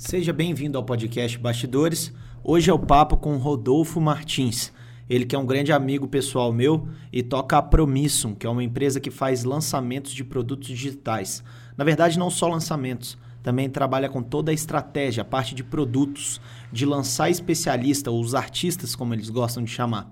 Seja bem-vindo ao podcast Bastidores. Hoje é o papo com Rodolfo Martins. Ele que é um grande amigo pessoal meu e toca a Promissum, que é uma empresa que faz lançamentos de produtos digitais. Na verdade, não só lançamentos, também trabalha com toda a estratégia, a parte de produtos, de lançar especialista, ou os artistas, como eles gostam de chamar.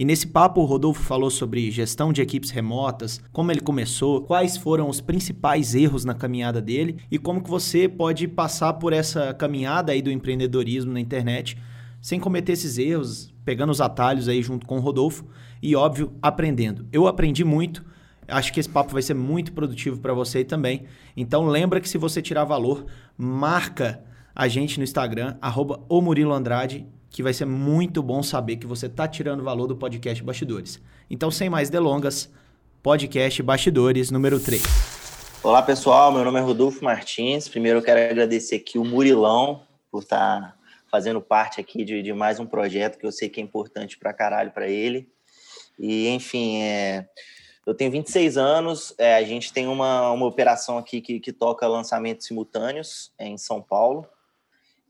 E nesse papo, o Rodolfo falou sobre gestão de equipes remotas, como ele começou, quais foram os principais erros na caminhada dele e como que você pode passar por essa caminhada aí do empreendedorismo na internet sem cometer esses erros, pegando os atalhos aí junto com o Rodolfo e, óbvio, aprendendo. Eu aprendi muito, acho que esse papo vai ser muito produtivo para você também. Então lembra que se você tirar valor, marca a gente no Instagram, arroba o Murilo Andrade que vai ser muito bom saber que você está tirando valor do podcast Bastidores. Então, sem mais delongas, podcast Bastidores número 3. Olá, pessoal. Meu nome é Rodolfo Martins. Primeiro, eu quero agradecer aqui o Murilão por estar tá fazendo parte aqui de, de, mais um projeto que eu sei que é importante para caralho para ele. E, enfim, é, eu tenho 26 anos, é, a gente tem uma, uma operação aqui que, que toca lançamentos simultâneos é, em São Paulo.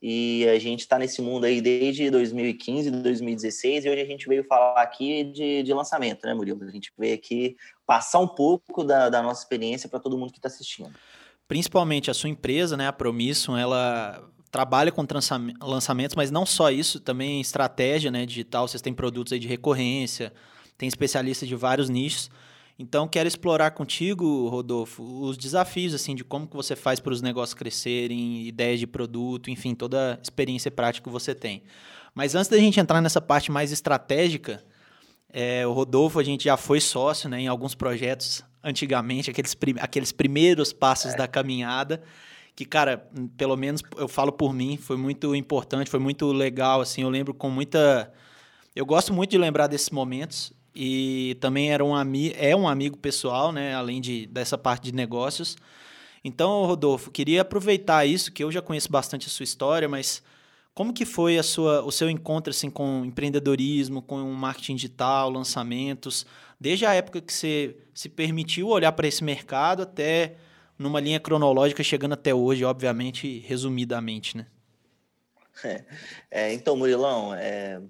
E a gente está nesse mundo aí desde 2015, 2016, e hoje a gente veio falar aqui de, de lançamento, né, Murilo? A gente veio aqui passar um pouco da, da nossa experiência para todo mundo que está assistindo. Principalmente a sua empresa, né, a Promissum, ela trabalha com lançamentos, mas não só isso, também estratégia né, digital. Vocês têm produtos aí de recorrência, tem especialistas de vários nichos. Então, quero explorar contigo, Rodolfo, os desafios assim de como que você faz para os negócios crescerem, ideias de produto, enfim, toda a experiência prática que você tem. Mas antes da gente entrar nessa parte mais estratégica, é, o Rodolfo, a gente já foi sócio né, em alguns projetos antigamente, aqueles, prim aqueles primeiros passos é. da caminhada, que, cara, pelo menos eu falo por mim, foi muito importante, foi muito legal, assim, eu lembro com muita... Eu gosto muito de lembrar desses momentos, e também era um ami é um amigo pessoal, né? Além de, dessa parte de negócios. Então, Rodolfo, queria aproveitar isso, que eu já conheço bastante a sua história, mas como que foi a sua, o seu encontro assim, com empreendedorismo, com marketing digital, lançamentos, desde a época que você se permitiu olhar para esse mercado até numa linha cronológica chegando até hoje, obviamente, resumidamente, né? É, é, então, Murilão, é,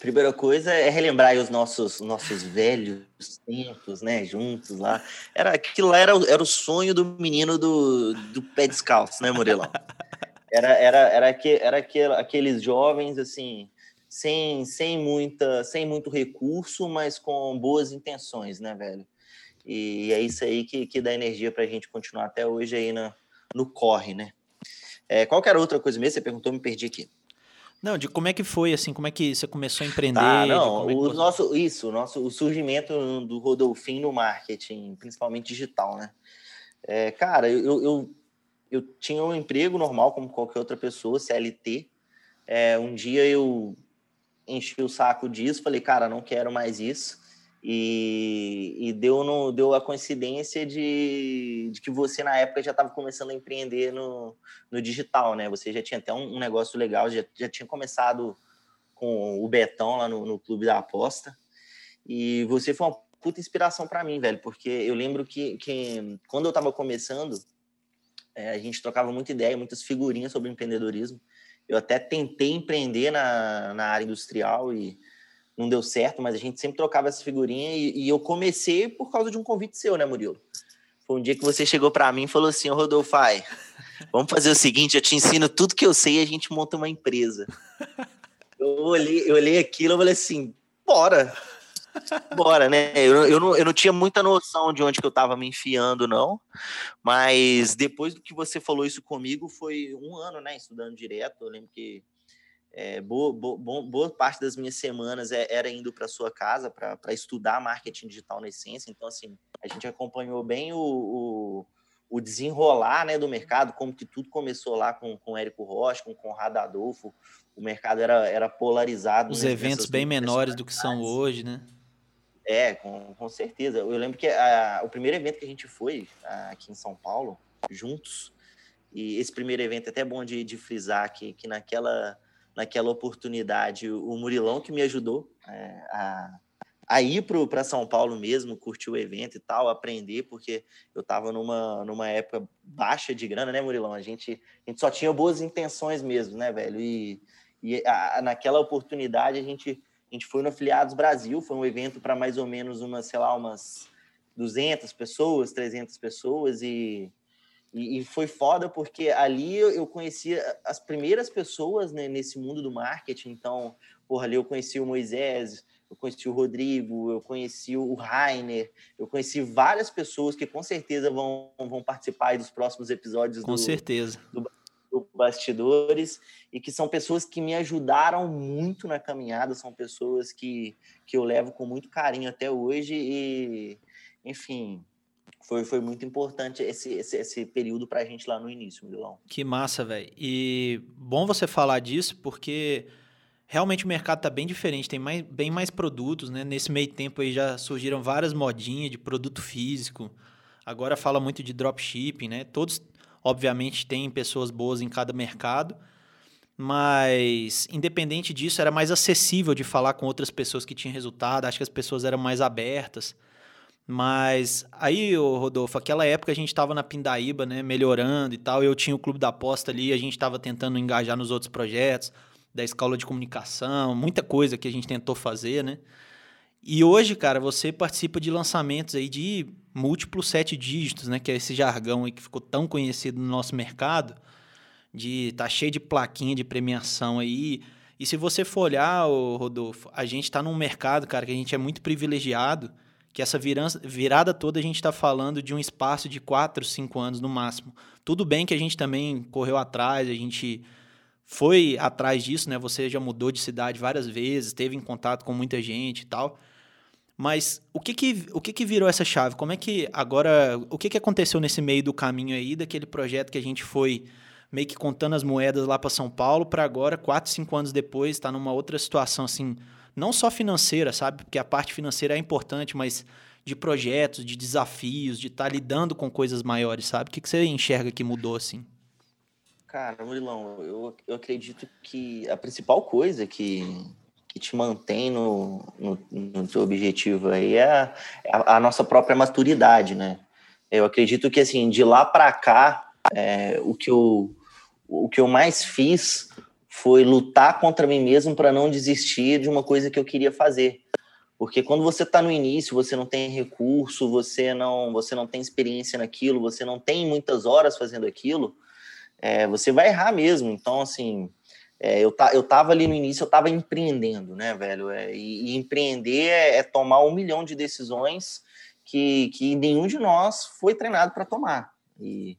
Primeira coisa é relembrar os nossos, nossos velhos tempos, né? Juntos lá. Era, aquilo lá era, era o sonho do menino do, do pé descalço, né, Murilão? Era, era, era, que, era aquele, aqueles jovens, assim, sem, sem, muita, sem muito recurso, mas com boas intenções, né, velho? E é isso aí que, que dá energia para a gente continuar até hoje aí no, no corre, né? É, qual que era outra coisa mesmo? Você perguntou, me perdi aqui. Não, de como é que foi, assim, como é que você começou a empreender? Tá, não, é o nosso, isso, o nosso, o surgimento do Rodolfinho no marketing, principalmente digital, né? É, cara, eu, eu, eu tinha um emprego normal, como qualquer outra pessoa, CLT. É, um dia eu enchi o saco disso, falei, cara, não quero mais isso. E, e deu, no, deu a coincidência de, de que você, na época, já estava começando a empreender no, no digital, né? Você já tinha até um, um negócio legal, já, já tinha começado com o Betão lá no, no Clube da Aposta. E você foi uma puta inspiração para mim, velho, porque eu lembro que, que quando eu estava começando, é, a gente trocava muita ideia, muitas figurinhas sobre empreendedorismo. Eu até tentei empreender na, na área industrial e não deu certo, mas a gente sempre trocava essa figurinha e, e eu comecei por causa de um convite seu, né, Murilo? Foi um dia que você chegou para mim e falou assim, Rodolfo, ai, vamos fazer o seguinte, eu te ensino tudo que eu sei e a gente monta uma empresa. Eu olhei, eu olhei aquilo e falei assim, bora, bora, né? Eu, eu, não, eu não tinha muita noção de onde que eu estava me enfiando, não. Mas depois do que você falou isso comigo, foi um ano, né? Estudando direto. Eu lembro que é, boa, boa, boa, parte das minhas semanas é, era indo para sua casa para estudar marketing digital na essência. Então, assim, a gente acompanhou bem o, o, o, desenrolar né, do mercado, como que tudo começou lá com, com Érico Rocha, com Conrado Adolfo. O mercado era, era polarizado. Os eventos bem menores do que são hoje, né? É, com, com certeza. Eu lembro que a, o primeiro evento que a gente foi aqui em São Paulo, juntos, e esse primeiro evento é até bom de, de frisar que, que naquela naquela oportunidade o Murilão que me ajudou é, a, ir para São Paulo mesmo, curtir o evento e tal, aprender, porque eu estava numa, numa época baixa de grana, né, Murilão? A gente, a gente só tinha boas intenções mesmo, né, velho? E, e a, naquela oportunidade a gente, a gente foi no Afiliados Brasil, foi um evento para mais ou menos umas, sei lá, umas 200 pessoas, 300 pessoas, e, e, e foi foda porque ali eu conhecia as primeiras pessoas né, nesse mundo do marketing, então, porra, ali eu conheci o Moisés, eu conheci o Rodrigo, eu conheci o Rainer, eu conheci várias pessoas que com certeza vão, vão participar dos próximos episódios com do, certeza. Do, do Bastidores. E que são pessoas que me ajudaram muito na caminhada, são pessoas que, que eu levo com muito carinho até hoje. E, enfim, foi, foi muito importante esse, esse, esse período para a gente lá no início, Milão. Que massa, velho. E bom você falar disso, porque realmente o mercado está bem diferente, tem mais, bem mais produtos, né? Nesse meio tempo aí já surgiram várias modinhas de produto físico. Agora fala muito de dropshipping, né? Todos, obviamente, têm pessoas boas em cada mercado, mas independente disso, era mais acessível de falar com outras pessoas que tinham resultado, acho que as pessoas eram mais abertas. Mas aí, Rodolfo, aquela época a gente estava na Pindaíba, né, melhorando e tal, eu tinha o Clube da Aposta ali, a gente estava tentando engajar nos outros projetos, da escola de comunicação, muita coisa que a gente tentou fazer, né? E hoje, cara, você participa de lançamentos aí de múltiplos sete dígitos, né? Que é esse jargão aí que ficou tão conhecido no nosso mercado, de tá cheio de plaquinha de premiação aí. E se você for olhar, Rodolfo, a gente está num mercado, cara, que a gente é muito privilegiado, que essa virada toda a gente está falando de um espaço de quatro, cinco anos no máximo. Tudo bem que a gente também correu atrás, a gente foi atrás disso, né? Você já mudou de cidade várias vezes, teve em contato com muita gente e tal. Mas o que que, o que que virou essa chave? Como é que agora, o que que aconteceu nesse meio do caminho aí daquele projeto que a gente foi meio que contando as moedas lá para São Paulo para agora, quatro, cinco anos depois, está numa outra situação assim, não só financeira, sabe? Porque a parte financeira é importante, mas de projetos, de desafios, de estar tá lidando com coisas maiores, sabe? O que, que você enxerga que mudou assim? Cara, Murilão, eu, eu acredito que a principal coisa que, que te mantém no, no, no seu objetivo aí é a, a, a, nossa própria maturidade, né? Eu acredito que, assim, de lá para cá, é, o, que eu, o que eu mais fiz foi lutar contra mim mesmo para não desistir de uma coisa que eu queria fazer. Porque quando você está no início, você não tem recurso, você não, você não tem experiência naquilo, você não tem muitas horas fazendo aquilo, é, você vai errar mesmo. Então, assim, é, eu, tá, eu tava ali no início, eu tava empreendendo, né, velho? É, e, e, empreender é, é, tomar um milhão de decisões que, que nenhum de nós foi treinado para tomar. E,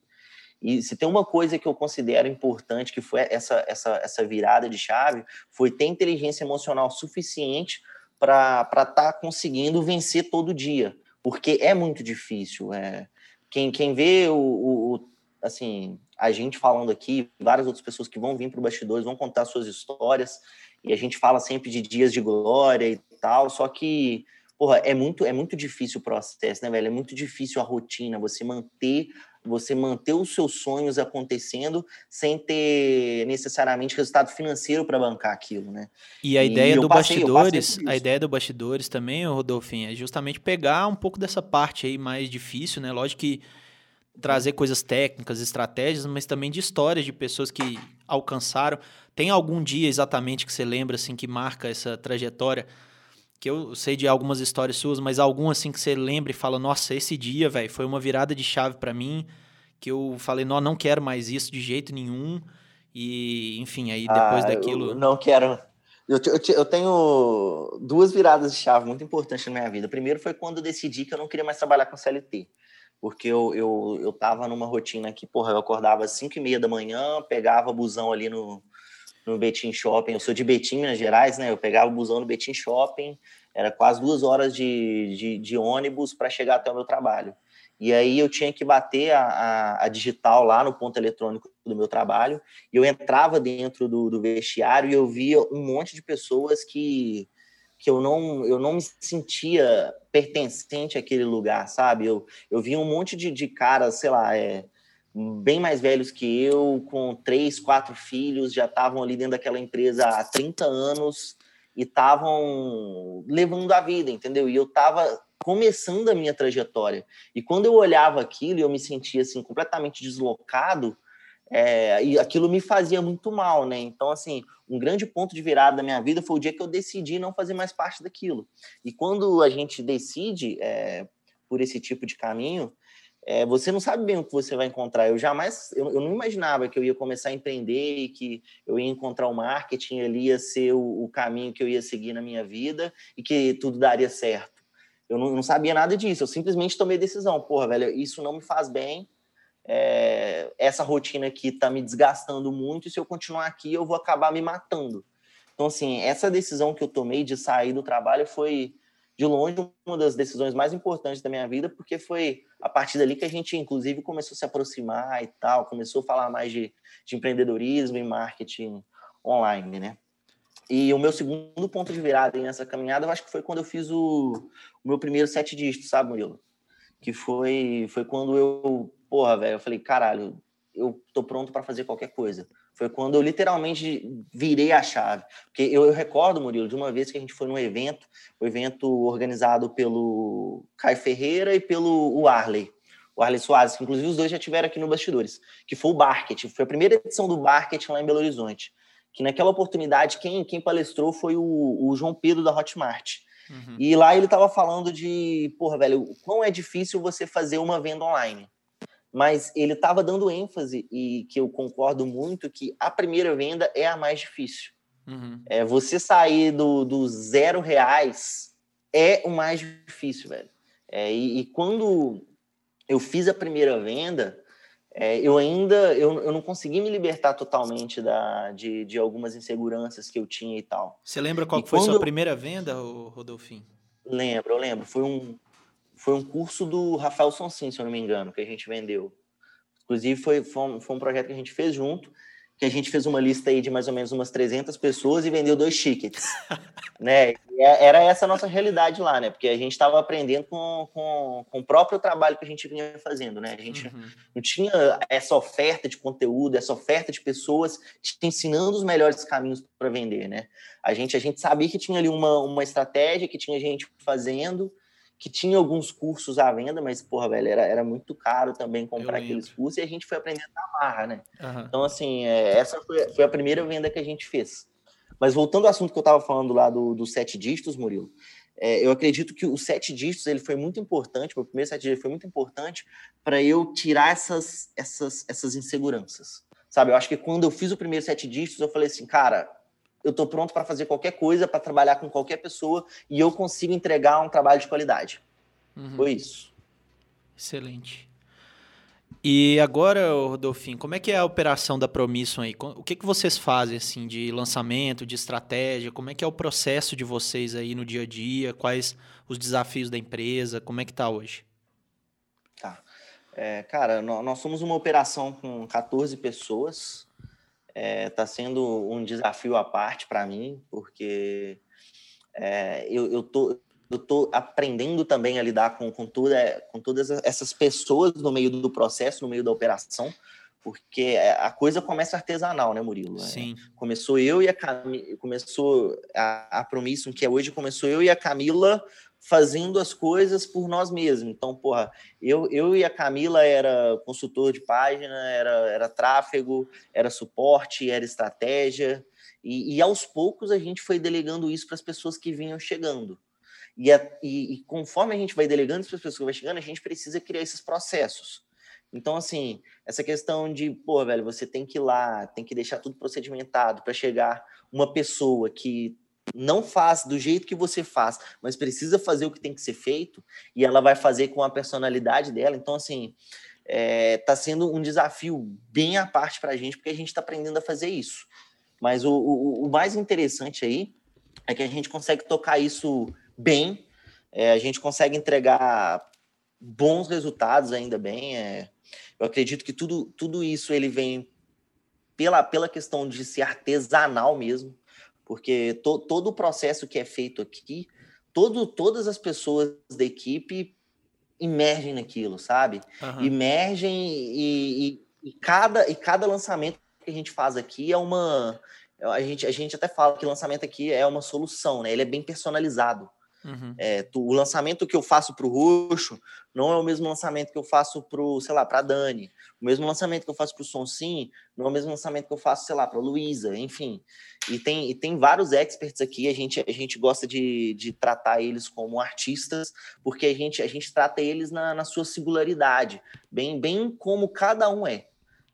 e se tem uma coisa que eu considero importante, que foi essa, essa, essa virada de chave, foi ter inteligência emocional suficiente para estar tá conseguindo vencer todo dia. Porque é muito difícil. É, quem, quem vê o, o, o assim, a gente falando aqui, várias outras pessoas que vão vir para o bastidores vão contar suas histórias, e a gente fala sempre de dias de glória e tal, só que, porra, é muito, é muito difícil o processo, né, velho? É muito difícil a rotina, você manter você manter os seus sonhos acontecendo sem ter necessariamente resultado financeiro para bancar aquilo, né? E a ideia e do passei, bastidores, a ideia do bastidores também, Rodolfinho, é justamente pegar um pouco dessa parte aí mais difícil, né? Lógico que trazer coisas técnicas, estratégias, mas também de histórias de pessoas que alcançaram. Tem algum dia exatamente que você lembra assim que marca essa trajetória? Que eu sei de algumas histórias suas, mas algum assim que você lembra e fala: "Nossa, esse dia, velho, foi uma virada de chave para mim", que eu falei: "Não, não quero mais isso de jeito nenhum". E, enfim, aí depois ah, daquilo. não quero. Eu, eu, eu, tenho duas viradas de chave muito importantes na minha vida. Primeiro foi quando eu decidi que eu não queria mais trabalhar com CLT porque eu, eu, eu tava numa rotina que, porra, eu acordava às 5 e meia da manhã, pegava busão ali no, no Betim Shopping, eu sou de Betim, Minas Gerais, né, eu pegava o busão no Betim Shopping, era quase duas horas de, de, de ônibus para chegar até o meu trabalho. E aí eu tinha que bater a, a, a, digital lá no ponto eletrônico do meu trabalho, e eu entrava dentro do, do vestiário e eu via um monte de pessoas que que eu não, eu não me sentia pertencente àquele lugar, sabe? Eu, eu vi um monte de, de caras, sei lá, é, bem mais velhos que eu, com três, quatro filhos, já estavam ali dentro daquela empresa há 30 anos, e estavam levando a vida, entendeu? E eu estava começando a minha trajetória. E quando eu olhava aquilo e eu me sentia assim completamente deslocado, é, e aquilo me fazia muito mal, né? Então, assim, um grande ponto de virada da minha vida foi o dia que eu decidi não fazer mais parte daquilo. E quando a gente decide é, por esse tipo de caminho, é, você não sabe bem o que você vai encontrar. Eu jamais, eu, eu, não imaginava que eu ia começar a empreender e que eu ia encontrar o marketing, ali ia ser o, o caminho que eu ia seguir na minha vida e que tudo daria certo. Eu não, não sabia nada disso, eu simplesmente tomei decisão. Porra, velho, isso não me faz bem, é, essa rotina aqui está me desgastando muito e se eu continuar aqui eu vou acabar me matando. Então, assim, essa decisão que eu tomei de sair do trabalho foi de longe uma das decisões mais importantes da minha vida, porque foi a partir dali que a gente, inclusive, começou a se aproximar e tal, começou a falar mais de, de empreendedorismo e marketing online, né? E o meu segundo ponto de virada nessa caminhada, eu acho que foi quando eu fiz o, o meu primeiro sete dígitos, sabe, Murilo? Que foi, foi quando eu, porra, velho, eu falei, caralho, eu tô pronto para fazer qualquer coisa. Foi quando eu literalmente virei a chave. Porque eu, eu, recordo, Murilo, de uma vez que a gente foi num evento, um evento organizado pelo Caio Ferreira e pelo o Arley. O Arley Soares, que inclusive os dois já tiveram aqui no Bastidores, que foi o Barket. Foi a primeira edição do Barket lá em Belo Horizonte. Que naquela oportunidade, quem, quem palestrou foi o, o João Pedro da Hotmart. Uhum. E lá ele estava falando de, porra, velho, o quão é difícil você fazer uma venda online mas ele estava dando ênfase e que eu concordo muito que a primeira venda é a mais difícil. Uhum. É você sair do, do zero reais é o mais difícil, velho. É, e, e, quando eu fiz a primeira venda, é, eu ainda eu, eu não consegui me libertar totalmente da, de, de algumas inseguranças que eu tinha e tal. Você lembra qual foi a sua eu... primeira venda, Rodolfinho? Lembro, eu lembro. Foi um, foi um curso do Rafael Sonsin, se eu não me engano, que a gente vendeu. Inclusive, foi, foi um, foi, um, projeto que a gente fez junto, que a gente fez uma lista aí de mais ou menos umas 300 pessoas e vendeu dois tickets, né? E é, era essa a nossa realidade lá, né? Porque a gente estava aprendendo com, com, com, o próprio trabalho que a gente vinha fazendo, né? A gente uhum. não tinha essa oferta de conteúdo, essa oferta de pessoas te ensinando os melhores caminhos para vender, né? A gente, a gente sabia que tinha ali uma, uma estratégia, que tinha gente fazendo, que tinha alguns cursos à venda, mas, porra, velho, era, era muito caro também comprar aqueles cursos e a gente foi aprendendo na marra, né? Uhum. Então, assim, é, essa foi, foi, a primeira venda que a gente fez. Mas voltando ao assunto que eu estava falando lá do, do sete dígitos, Murilo, é, eu acredito que o sete dígitos ele foi muito importante, o primeiro sete dígitos foi muito importante para eu tirar essas, essas, essas inseguranças. Sabe, eu acho que quando eu fiz o primeiro sete dígitos, eu falei assim, cara, eu estou pronto para fazer qualquer coisa, para trabalhar com qualquer pessoa e eu consigo entregar um trabalho de qualidade. Uhum. Foi isso. Excelente. E agora, Rodolfinho, como é que é a operação da Promission aí? O que, que vocês fazem assim de lançamento, de estratégia? Como é que é o processo de vocês aí no dia a dia? Quais os desafios da empresa? Como é que está hoje? Tá. É, cara, nós somos uma operação com 14 pessoas está é, tá sendo um desafio à parte para mim, porque é, eu, eu, tô, eu tô aprendendo também a lidar com, com, toda, com todas essas pessoas no meio do processo, no meio da operação, porque a coisa começa artesanal, né, Murilo? É, Sim. É, começou eu e a Camila, começou a, a Promisso, que é hoje, começou eu e a Camila fazendo as coisas por nós mesmos. Então, porra, eu, eu e a Camila era consultor de página, era, era tráfego, era suporte, era estratégia, e, e aos poucos a gente foi delegando isso para as pessoas que vinham chegando. E, a, e, e, conforme a gente vai delegando para as pessoas que vão chegando, a gente precisa criar esses processos. Então, assim, essa questão de, pô, velho, você tem que ir lá, tem que deixar tudo procedimentado para chegar uma pessoa que não faz do jeito que você faz, mas precisa fazer o que tem que ser feito e ela vai fazer com a personalidade dela. Então, assim, é, tá sendo um desafio bem à parte para a gente, porque a gente está aprendendo a fazer isso. Mas o, o, o, mais interessante aí é que a gente consegue tocar isso bem, é, a gente consegue entregar bons resultados ainda bem. É, eu acredito que tudo, tudo isso ele vem pela, pela questão de ser artesanal mesmo porque to, todo o processo que é feito aqui, todo, todas as pessoas da equipe emergem naquilo, sabe? Uhum. Emergem e, e, e, cada, e cada lançamento que a gente faz aqui é uma a gente, a gente até fala que lançamento aqui é uma solução, né? Ele é bem personalizado. Uhum. É, tu, o lançamento que eu faço para o Roxo não é o mesmo lançamento que eu faço para sei lá, para Dani. O mesmo lançamento que eu faço para o Sonsim não é o mesmo lançamento que eu faço, sei lá, para Luísa, enfim. E tem, e tem vários experts aqui, a gente, a gente gosta de, de tratar eles como artistas, porque a gente, a gente trata eles na, na sua singularidade, bem, bem como cada um é.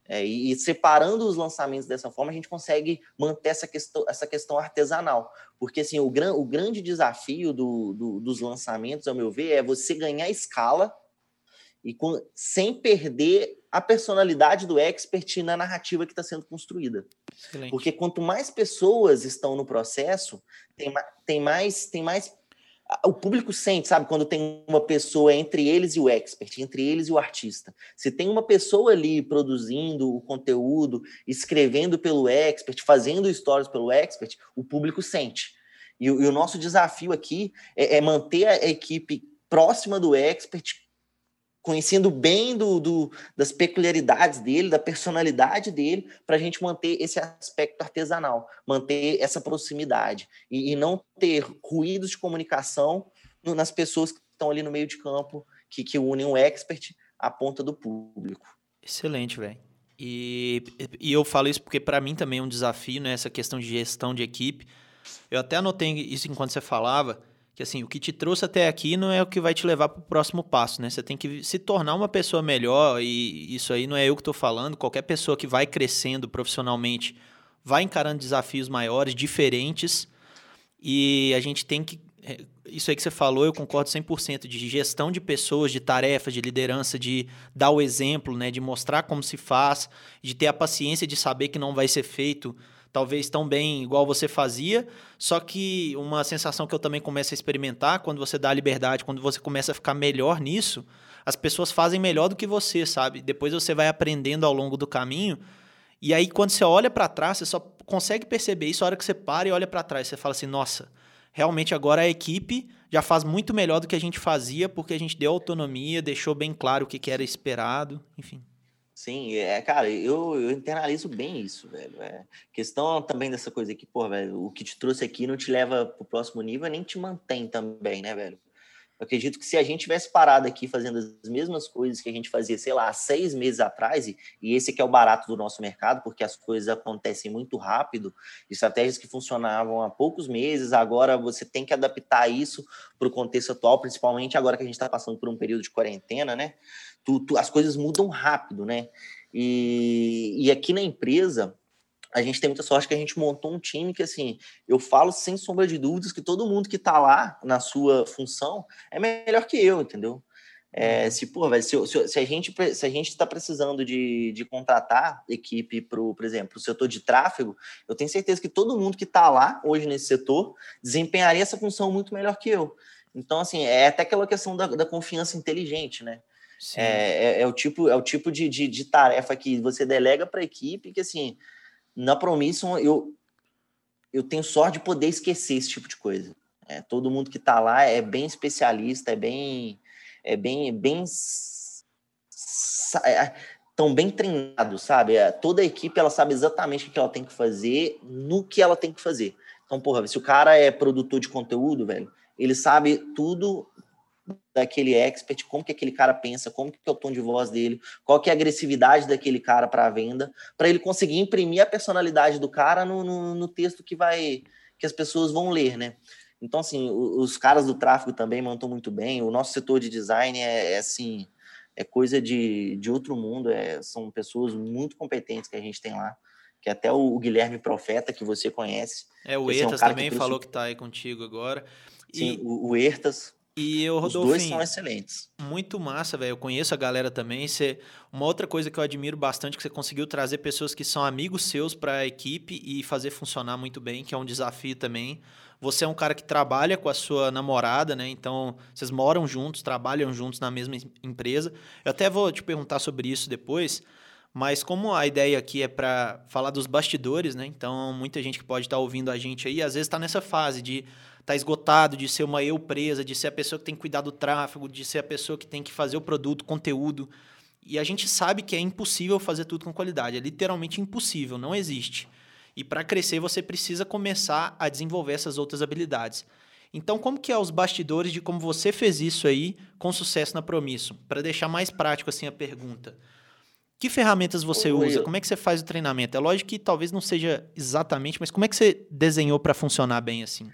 É, e, separando os lançamentos dessa forma, a gente consegue manter essa questão, essa questão artesanal. Porque assim, o, gran, o grande desafio do, do, dos lançamentos, ao meu ver, é você ganhar escala e com, sem perder a personalidade do expert na narrativa que está sendo construída. Excelente. Porque quanto mais pessoas estão no processo, tem, tem, mais, tem mais o público sente, sabe, quando tem uma pessoa entre eles e o expert, entre eles e o artista. Se tem uma pessoa ali produzindo o conteúdo, escrevendo pelo expert, fazendo stories pelo expert, o público sente. E, e o nosso desafio aqui é, é manter a equipe próxima do expert, conhecendo bem do, do, das peculiaridades dele, da personalidade dele, para a gente manter esse aspecto artesanal, manter essa proximidade e, e não ter ruídos de comunicação no, nas pessoas que estão ali no meio de campo, que, que unem o expert à ponta do público. Excelente, velho. E, e eu falo isso porque para mim também é um desafio, né, essa questão de gestão de equipe. Eu até anotei isso enquanto você falava, que assim, o que te trouxe até aqui não é o que vai te levar para o próximo passo, né? Você tem que se tornar uma pessoa melhor e isso aí não é eu que estou falando. Qualquer pessoa que vai crescendo profissionalmente vai encarando desafios maiores, diferentes e a gente tem que é, isso aí que você falou, eu concordo 100% de gestão de pessoas, de tarefas, de liderança, de dar o exemplo, né, de mostrar como se faz, de ter a paciência de saber que não vai ser feito talvez tão bem igual você fazia, só que uma sensação que eu também começo a experimentar quando você dá liberdade, quando você começa a ficar melhor nisso, as pessoas fazem melhor do que você, sabe? Depois você vai aprendendo ao longo do caminho. E aí quando você olha para trás, você só consegue perceber isso a hora que você para e olha para trás, você fala assim: "Nossa, realmente agora a equipe já faz muito melhor do que a gente fazia, porque a gente deu autonomia, deixou bem claro o que, que era esperado, enfim. Sim, é, cara, eu, eu internalizo bem isso, velho. É questão também dessa coisa aqui, pô, velho, o que te trouxe aqui não te leva pro próximo nível, nem te mantém também, né, velho? Eu acredito que se a gente tivesse parado aqui fazendo as mesmas coisas que a gente fazia, sei lá, seis meses atrás, e, e esse que é o barato do nosso mercado, porque as coisas acontecem muito rápido, estratégias que funcionavam há poucos meses, agora você tem que adaptar isso para o contexto atual, principalmente agora que a gente está passando por um período de quarentena, né? Tu, tu, as coisas mudam rápido, né? E, e aqui na empresa, a gente tem muita sorte que a gente montou um time que, assim, eu falo sem sombra de dúvidas que todo mundo que está lá na sua função é melhor que eu, entendeu? É, se, pô, velho, se, se, se, a gente se a gente está precisando de, de contratar equipe para por exemplo, o setor de tráfego, eu tenho certeza que todo mundo que está lá hoje nesse setor desempenharia essa função muito melhor que eu. Então, assim, é até aquela questão da, da confiança inteligente, né? É, é, é, o tipo, é o tipo de, de, de tarefa que você delega para a equipe que, assim, na Promission, eu, eu tenho sorte de poder esquecer esse tipo de coisa. É, todo mundo que está lá é bem especialista, é bem. É bem. bem é, tão bem treinado, sabe? É, toda a equipe ela sabe exatamente o que ela tem que fazer no que ela tem que fazer. Então, porra, se o cara é produtor de conteúdo, velho, ele sabe tudo daquele expert, como que aquele cara pensa, como que é o tom de voz dele, qual que é a agressividade daquele cara para a venda, para ele conseguir imprimir a personalidade do cara no, no, no, texto que vai que as pessoas vão ler, né? Então, assim, os, os caras do tráfego também mandam muito bem, o nosso setor de design é, é assim, é coisa de, de outro mundo, é, são pessoas muito competentes que a gente tem lá, que até o, Guilherme Profeta, que você conhece. É, o Ertas é um também que falou que está aí contigo agora. Sim, e... o, o Ertas, e eu, Rodolfo. Os dois são excelentes. Muito massa, velho. Eu conheço a galera também. Você, uma outra coisa que eu admiro bastante é que você conseguiu trazer pessoas que são amigos seus para a equipe e fazer funcionar muito bem, que é um desafio também. Você é um cara que trabalha com a sua namorada, né? Então, vocês moram juntos, trabalham juntos na mesma empresa. Eu até vou te perguntar sobre isso depois. Mas como a ideia aqui é para falar dos bastidores, né? Então, muita gente que pode estar tá ouvindo a gente aí, às vezes está nessa fase de tá esgotado, de ser uma eu presa, de ser a pessoa que tem que cuidar do tráfego, de ser a pessoa que tem que fazer o produto, conteúdo. E a gente sabe que é impossível fazer tudo com qualidade. É literalmente impossível, não existe. E para crescer, você precisa começar a desenvolver essas outras habilidades. Então, como que é os bastidores de como você fez isso aí com sucesso na Promisso? Para deixar mais prático assim a pergunta. Que ferramentas você Oi, usa? Eu... Como é que você faz o treinamento? É lógico que talvez não seja exatamente, mas como é que você desenhou para funcionar bem assim?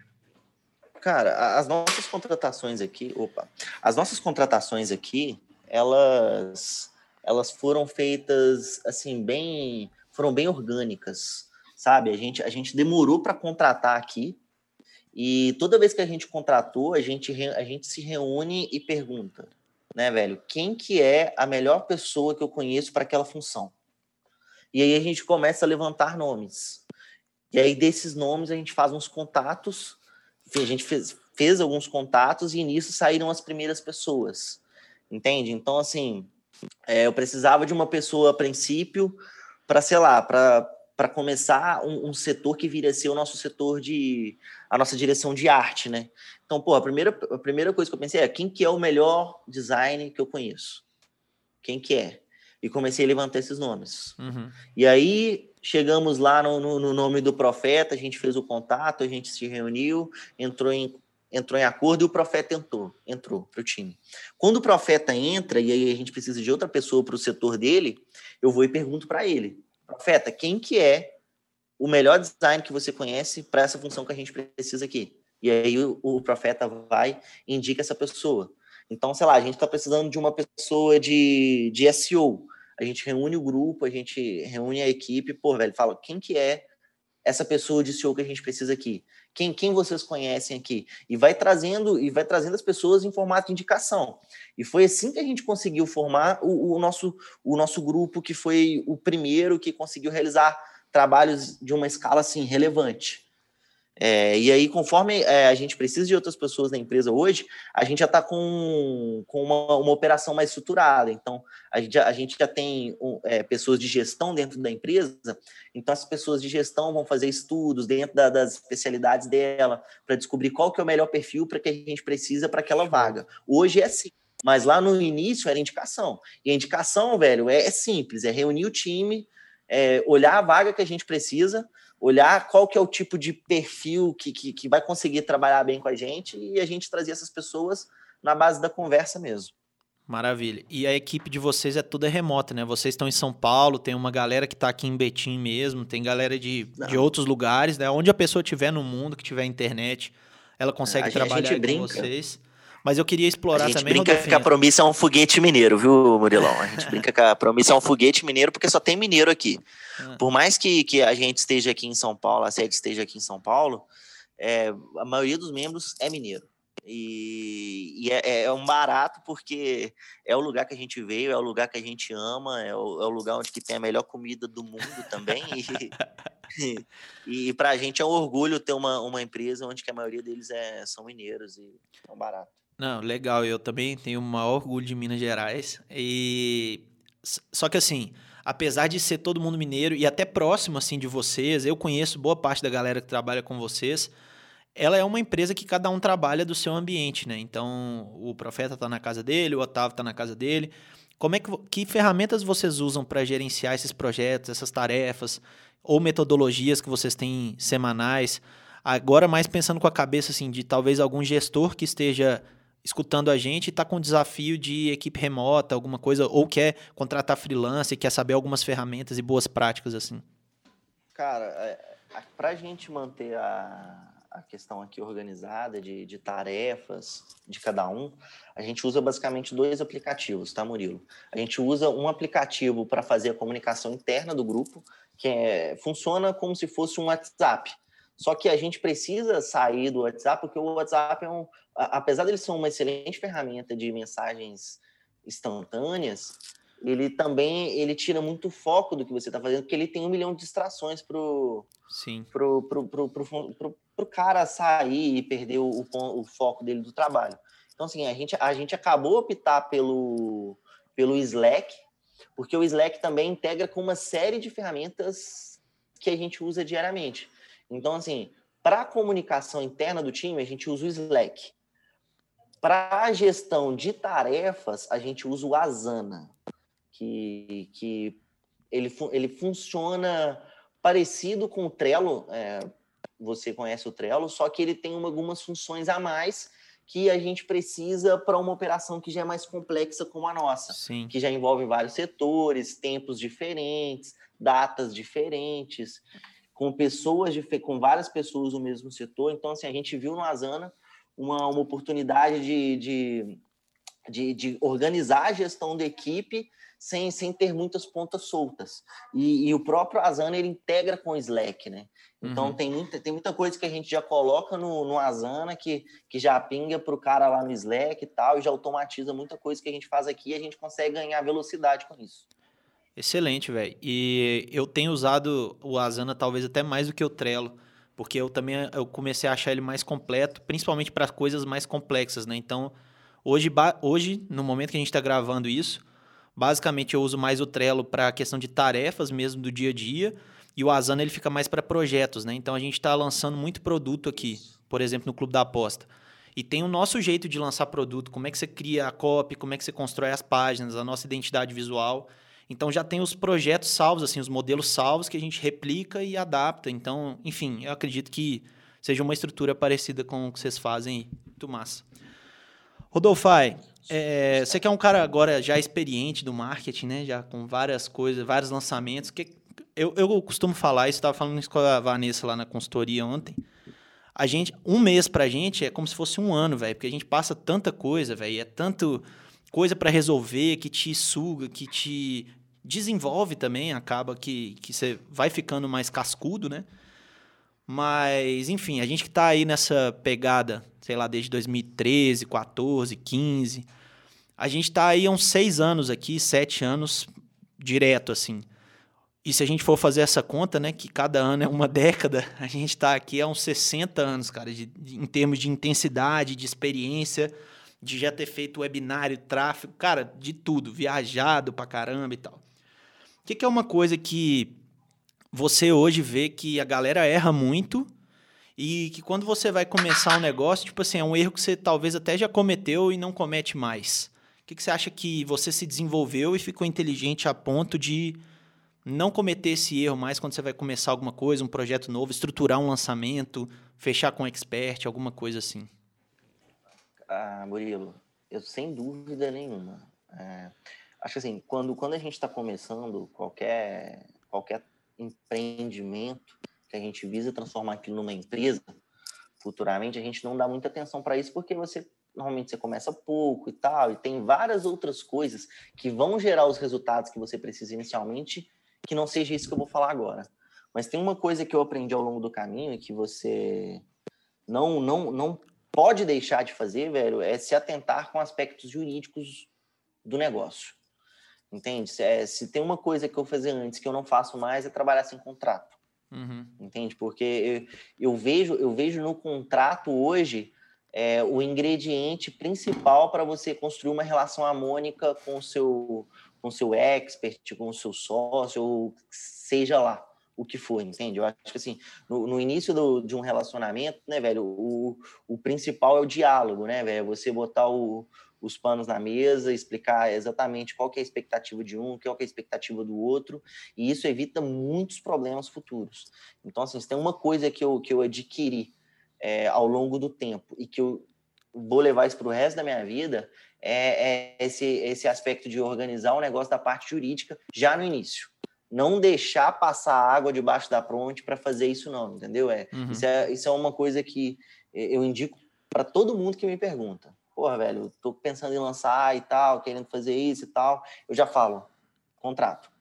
Cara, as nossas contratações aqui, opa, as nossas contratações aqui, elas elas foram feitas assim bem, foram bem orgânicas, sabe? A gente a gente demorou para contratar aqui e toda vez que a gente contratou, a gente a gente se reúne e pergunta, né, velho? Quem que é a melhor pessoa que eu conheço para aquela função? E aí a gente começa a levantar nomes. E aí desses nomes a gente faz uns contatos, a gente fez, fez alguns contatos e nisso saíram as primeiras pessoas. Entende? Então assim, é, eu precisava de uma pessoa a princípio para, sei lá, para começar um, um, setor que viria a ser o nosso setor de a nossa direção de arte, né? Então, pô, a primeira, a primeira coisa que eu pensei é quem que é o melhor design que eu conheço? Quem que é? E comecei a levantar esses nomes. Uhum. E aí chegamos lá no, no, no, nome do profeta, a gente fez o contato, a gente se reuniu, entrou em, entrou em acordo e o profeta entrou, entrou para o time. Quando o profeta entra, e aí a gente precisa de outra pessoa para o setor dele, eu vou e pergunto para ele, profeta, quem que é o melhor design que você conhece para essa função que a gente precisa aqui? E aí o, o profeta vai e indica essa pessoa. Então, sei lá, a gente está precisando de uma pessoa de, de SEO. A gente reúne o grupo, a gente reúne a equipe, pô, velho, fala, quem que é essa pessoa de SEO que a gente precisa aqui? Quem, quem vocês conhecem aqui? E vai trazendo e vai trazendo as pessoas em formato de indicação. E foi assim que a gente conseguiu formar o, o nosso, o nosso grupo, que foi o primeiro que conseguiu realizar trabalhos de uma escala assim relevante. É, e aí, conforme é, a gente precisa de outras pessoas na empresa hoje, a gente já está com, com uma, uma, operação mais estruturada. Então, a gente, a gente já tem é, pessoas de gestão dentro da empresa, então as pessoas de gestão vão fazer estudos dentro da, das especialidades dela para descobrir qual que é o melhor perfil para que a gente precisa para aquela vaga. Hoje é assim. Mas lá no início era indicação. E a indicação, velho, é, é simples: é reunir o time, é, olhar a vaga que a gente precisa, olhar qual que é o tipo de perfil que, que, que vai conseguir trabalhar bem com a gente e a gente trazer essas pessoas na base da conversa mesmo. Maravilha. E a equipe de vocês é toda remota, né? Vocês estão em São Paulo, tem uma galera que está aqui em Betim mesmo, tem galera de, de outros lugares, né? Onde a pessoa estiver no mundo, que tiver internet, ela consegue a trabalhar gente, com vocês. Mas eu queria explorar também. A gente também, brinca Rodolfinho. que a Promissa é um foguete mineiro, viu, Murilão? A gente brinca que a Promissa é um foguete mineiro porque só tem mineiro aqui. Ah. Por mais que, que a gente esteja aqui em São Paulo, a sede esteja aqui em São Paulo, é, a maioria dos membros é mineiro. E, e é, é, um barato porque é o lugar que a gente veio, é o lugar que a gente ama, é o, é o lugar onde que tem a melhor comida do mundo também. e, e, e para a gente é um orgulho ter uma, uma empresa onde que a maioria deles é, são mineiros e é um barato. Não, legal. Eu também tenho o maior orgulho de Minas Gerais. E só que assim, apesar de ser todo mundo mineiro e até próximo assim de vocês, eu conheço boa parte da galera que trabalha com vocês. Ela é uma empresa que cada um trabalha do seu ambiente, né? Então, o Profeta está na casa dele, o Otávio está na casa dele. Como é que, que ferramentas vocês usam para gerenciar esses projetos, essas tarefas ou metodologias que vocês têm semanais? Agora mais pensando com a cabeça assim de talvez algum gestor que esteja escutando a gente e está com desafio de equipe remota, alguma coisa, ou quer contratar freelancer, quer saber algumas ferramentas e boas práticas assim? Cara, é, para a gente manter a, a questão aqui organizada de, de tarefas de cada um, a gente usa basicamente dois aplicativos, tá, Murilo? A gente usa um aplicativo para fazer a comunicação interna do grupo, que é, funciona como se fosse um WhatsApp. Só que a gente precisa sair do WhatsApp, porque o WhatsApp é um. Apesar dele ser uma excelente ferramenta de mensagens instantâneas, ele também ele tira muito foco do que você está fazendo, porque ele tem um milhão de distrações pro, Sim. pro, pro, pro, pro, pro, pro cara sair e perder o, o, o, foco dele do trabalho. Então, assim, a gente, a gente acabou optar pelo, pelo Slack, porque o Slack também integra com uma série de ferramentas que a gente usa diariamente. Então, assim, para a comunicação interna do time, a gente usa o Slack. Para a gestão de tarefas, a gente usa o Asana, que, que ele, ele funciona parecido com o Trello. É, você conhece o Trello, só que ele tem uma, algumas funções a mais que a gente precisa para uma operação que já é mais complexa como a nossa, Sim. que já envolve vários setores, tempos diferentes, datas diferentes, com pessoas com várias pessoas no mesmo setor. Então, assim, a gente viu no Asana uma, uma oportunidade de, de, de, de organizar a gestão da equipe sem, sem ter muitas pontas soltas. E, e, o próprio Asana ele integra com o Slack, né? Então uhum. tem, muita, tem muita coisa que a gente já coloca no, no Asana que, que já pinga para o cara lá no Slack e tal, e já automatiza muita coisa que a gente faz aqui e a gente consegue ganhar velocidade com isso. Excelente, velho. E eu tenho usado o Asana talvez até mais do que o Trello, porque eu também eu comecei a achar ele mais completo, principalmente para coisas mais complexas, né? Então, hoje, hoje, no momento que a gente está gravando isso, basicamente eu uso mais o Trello para a questão de tarefas mesmo do dia a dia, e o Asana ele fica mais para projetos, né? Então a gente está lançando muito produto aqui, por exemplo, no Clube da Aposta. E tem o nosso jeito de lançar produto, como é que você cria a copy, como é que você constrói as páginas, a nossa identidade visual. Então já tem os projetos salvos, assim, os modelos salvos que a gente replica e adapta. Então, enfim, eu acredito que seja uma estrutura parecida com o que vocês fazem aí. Muito massa. Rodolfai, é, você que é um cara agora já experiente do marketing, né? Já com várias coisas, vários lançamentos. Que, eu, eu costumo falar isso, estava falando isso com a Vanessa lá na consultoria ontem. A gente, um mês pra gente é como se fosse um ano, velho, porque a gente passa tanta coisa, velho, é tanto coisa para resolver que te suga, que te desenvolve também, acaba que, que você vai ficando mais cascudo, né? Mas, enfim, a gente que está aí nessa pegada, sei lá, desde 2013, 14, 15, a gente está aí há uns seis anos aqui, sete anos direto, assim. E se a gente for fazer essa conta, né, que cada ano é uma década, a gente está aqui há uns 60 anos, cara, de, de, em termos de intensidade, de experiência, de já ter feito webinário, tráfego, cara, de tudo, viajado pra caramba e tal. O que, que é uma coisa que você hoje vê que a galera erra muito e que quando você vai começar um negócio, tipo assim, é um erro que você talvez até já cometeu e não comete mais. O que, que você acha que você se desenvolveu e ficou inteligente a ponto de não cometer esse erro mais quando você vai começar alguma coisa, um projeto novo, estruturar um lançamento, fechar com um expert, alguma coisa assim? Ah, Murilo, eu sem dúvida nenhuma. É, acho que assim, quando, quando a gente está começando qualquer, qualquer empreendimento que a gente visa transformar aquilo numa empresa, futuramente a gente não dá muita atenção para isso porque você normalmente você começa pouco e tal, e tem várias outras coisas que vão gerar os resultados que você precisa inicialmente, que não seja isso que eu vou falar agora. Mas tem uma coisa que eu aprendi ao longo do caminho que você não não não pode deixar de fazer, velho, é se atentar com aspectos jurídicos do negócio. Entende? Se, é, se tem uma coisa que eu fazia antes que eu não faço mais é trabalhar sem contrato. Uhum. Entende? Porque eu, eu, vejo, eu vejo no contrato hoje é, o ingrediente principal para você construir uma relação harmônica com o seu, com o seu expert, com o seu sócio, ou seja lá o que for, entende? Eu acho que assim, no, no início do, de um relacionamento, né, velho, o, o principal é o diálogo, né, velho? Você botar o, os panos na mesa, explicar exatamente qual é a expectativa de um, qual que é a expectativa do outro, e isso evita muitos problemas futuros. Então, assim, se tem uma coisa que eu, que eu adquiri é, ao longo do tempo e que eu vou levar isso para o resto da minha vida, é, é esse, esse aspecto de organizar o negócio da parte jurídica já no início não deixar passar água debaixo da ponte para fazer isso não, entendeu? É, uhum. isso é isso é uma coisa que eu indico para todo mundo que me pergunta porra, velho, tô pensando em lançar e tal, querendo fazer isso e tal, eu já falo, contrato.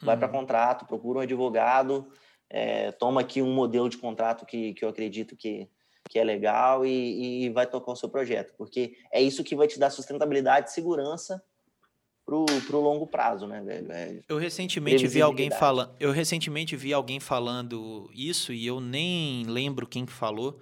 Vai uhum. para contrato, procura um advogado, é, toma aqui um modelo de contrato que, que eu acredito que, que é legal e, e vai tocar o seu projeto, porque é isso que vai te dar sustentabilidade e segurança pro, pro longo prazo, né, velho? É eu recentemente vi alguém falando, eu recentemente vi alguém falando isso e eu nem lembro quem que falou,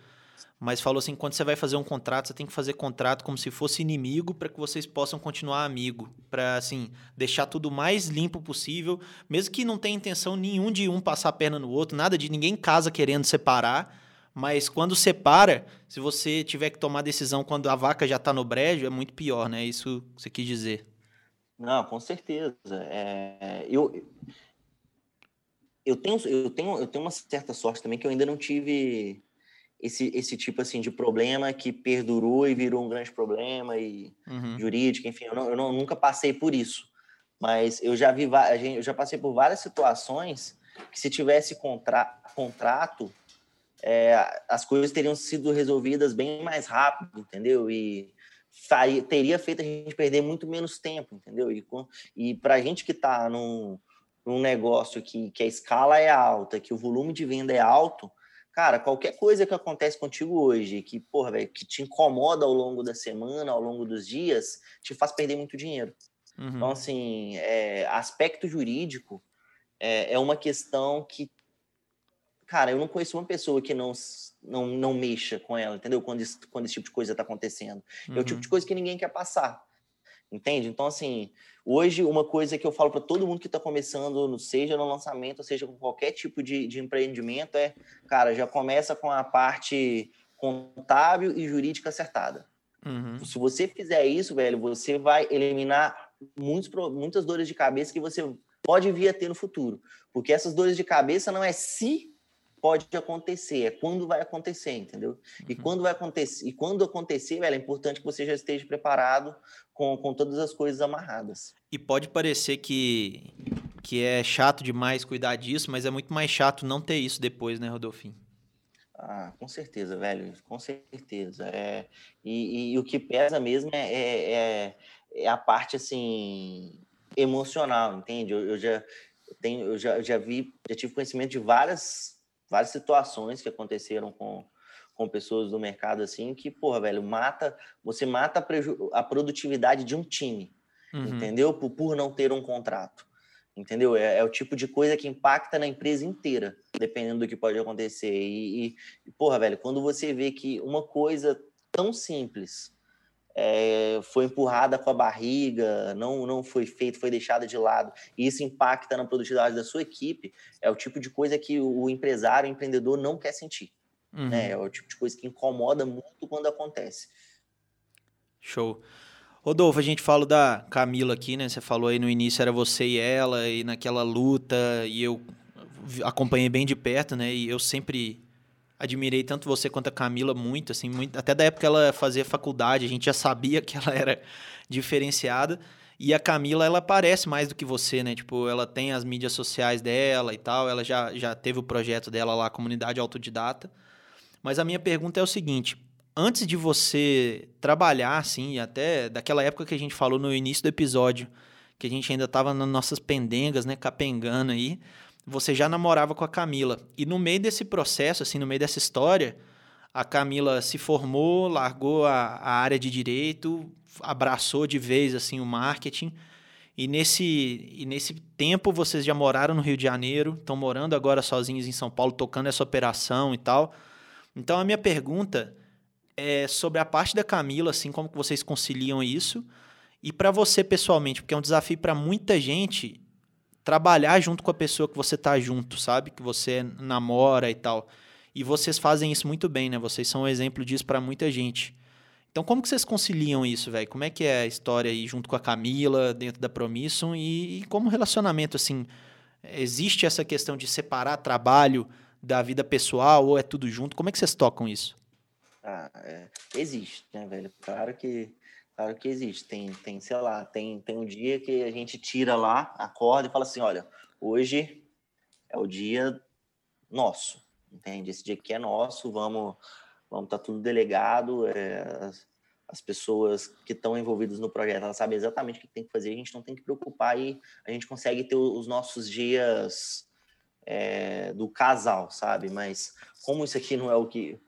mas falou assim: quando você vai fazer um contrato, você tem que fazer contrato como se fosse inimigo para que vocês possam continuar amigo, para assim deixar tudo mais limpo possível, mesmo que não tenha intenção nenhum de um passar a perna no outro, nada de ninguém casa querendo separar. Mas quando separa, se você tiver que tomar decisão quando a vaca já está no brejo, é muito pior, né? Isso que você quis dizer. Não, com certeza. É, eu, eu tenho, eu tenho, eu tenho uma certa sorte também que eu ainda não tive esse, esse tipo assim de problema que perdurou e virou um grande problema e uhum. jurídico, enfim, eu, não, eu não, nunca passei por isso. Mas eu já vi, eu já passei por várias situações que se tivesse contra, contrato, é, as coisas teriam sido resolvidas bem mais rápido, entendeu? E faria, teria feito a gente perder muito menos tempo, entendeu? E, e para a gente que está num, num negócio que, que a escala é alta, que o volume de venda é alto, cara, qualquer coisa que acontece contigo hoje, que, porra, véio, que te incomoda ao longo da semana, ao longo dos dias, te faz perder muito dinheiro. Uhum. Então, assim, é, aspecto jurídico é, é uma questão que, cara, eu não conheço uma pessoa que não, não, não mexa com ela, entendeu? Quando, isso, quando esse tipo de coisa está acontecendo. Uhum. É o tipo de uhum. coisa que ninguém quer passar. Entende? Então, assim, hoje uma coisa que eu falo para todo mundo que está começando, seja no lançamento, seja com qualquer tipo de, de empreendimento, é, cara, já começa com a parte contábil e jurídica acertada. Uhum. Se você fizer isso, velho, você vai eliminar muitos, muitas dores de cabeça que você pode vir a ter no futuro. Porque essas dores de cabeça não é se pode acontecer, é quando vai acontecer, entendeu? E uhum. quando vai acontecer, e quando acontecer, velho, é importante que você já esteja preparado com, com todas as coisas amarradas. E pode parecer que, que é chato demais cuidar disso, mas é muito mais chato não ter isso depois, né, Rodolfinho? Ah, com certeza, velho, com certeza. É, e, e o que pesa mesmo é, é, é, é a parte, assim, emocional, entende? Eu, eu já tenho, eu já, já vi, já tive conhecimento de várias várias situações que aconteceram com, com pessoas do mercado assim, que, porra, velho, mata, você mata a, a produtividade de um time, uhum. entendeu? Por, por não ter um contrato. Entendeu? É, é, o tipo de coisa que impacta na empresa inteira, dependendo do que pode acontecer. E, e, porra, velho, quando você vê que uma coisa tão simples é, foi empurrada com a barriga, não, não foi feito, foi deixada de lado, e isso impacta na produtividade da sua equipe, é o tipo de coisa que o empresário, o empreendedor não quer sentir. Uhum. Né? É o tipo de coisa que incomoda muito quando acontece. Show. Rodolfo, a gente fala da Camila aqui, né? Você falou aí no início era você e ela, e naquela luta, e eu acompanhei bem de perto, né? E eu sempre admirei tanto você quanto a Camila muito, assim, muito, até da época que ela fazia faculdade, a gente já sabia que ela era diferenciada. E a Camila, ela parece mais do que você, né? Tipo, ela tem as mídias sociais dela e tal, ela já, já teve o projeto dela lá, Comunidade Autodidata. Mas a minha pergunta é o seguinte: antes de você trabalhar, assim, até daquela época que a gente falou no início do episódio, que a gente ainda tava nas nossas pendengas, né? Capengando aí você já namorava com a Camila. E no meio desse processo, assim, no meio dessa história, a Camila se formou, largou a, a área de direito, abraçou de vez assim o marketing. E nesse, e nesse tempo vocês já moraram no Rio de Janeiro, estão morando agora sozinhos em São Paulo, tocando essa operação e tal. Então a minha pergunta é sobre a parte da Camila, assim, como vocês conciliam isso? E para você pessoalmente, porque é um desafio para muita gente trabalhar junto com a pessoa que você tá junto, sabe? Que você namora e tal. E vocês fazem isso muito bem, né? Vocês são um exemplo disso para muita gente. Então, como que vocês conciliam isso, velho? Como é que é a história aí junto com a Camila, dentro da Promisson? E, e como relacionamento, assim, existe essa questão de separar trabalho da vida pessoal ou é tudo junto? Como é que vocês tocam isso? Ah, é, existe, né, velho? Claro que Claro que existe. Tem, tem, sei lá, tem, tem um dia que a gente tira lá, acorda e fala assim: olha, hoje é o dia nosso, entende? Esse dia aqui é nosso, vamos vamos estar tá tudo delegado, é, as, as, pessoas que estão envolvidas no projeto, elas sabem exatamente o que tem que fazer, a gente não tem que preocupar e a gente consegue ter os nossos dias é, do casal, sabe? Mas como isso aqui não é o que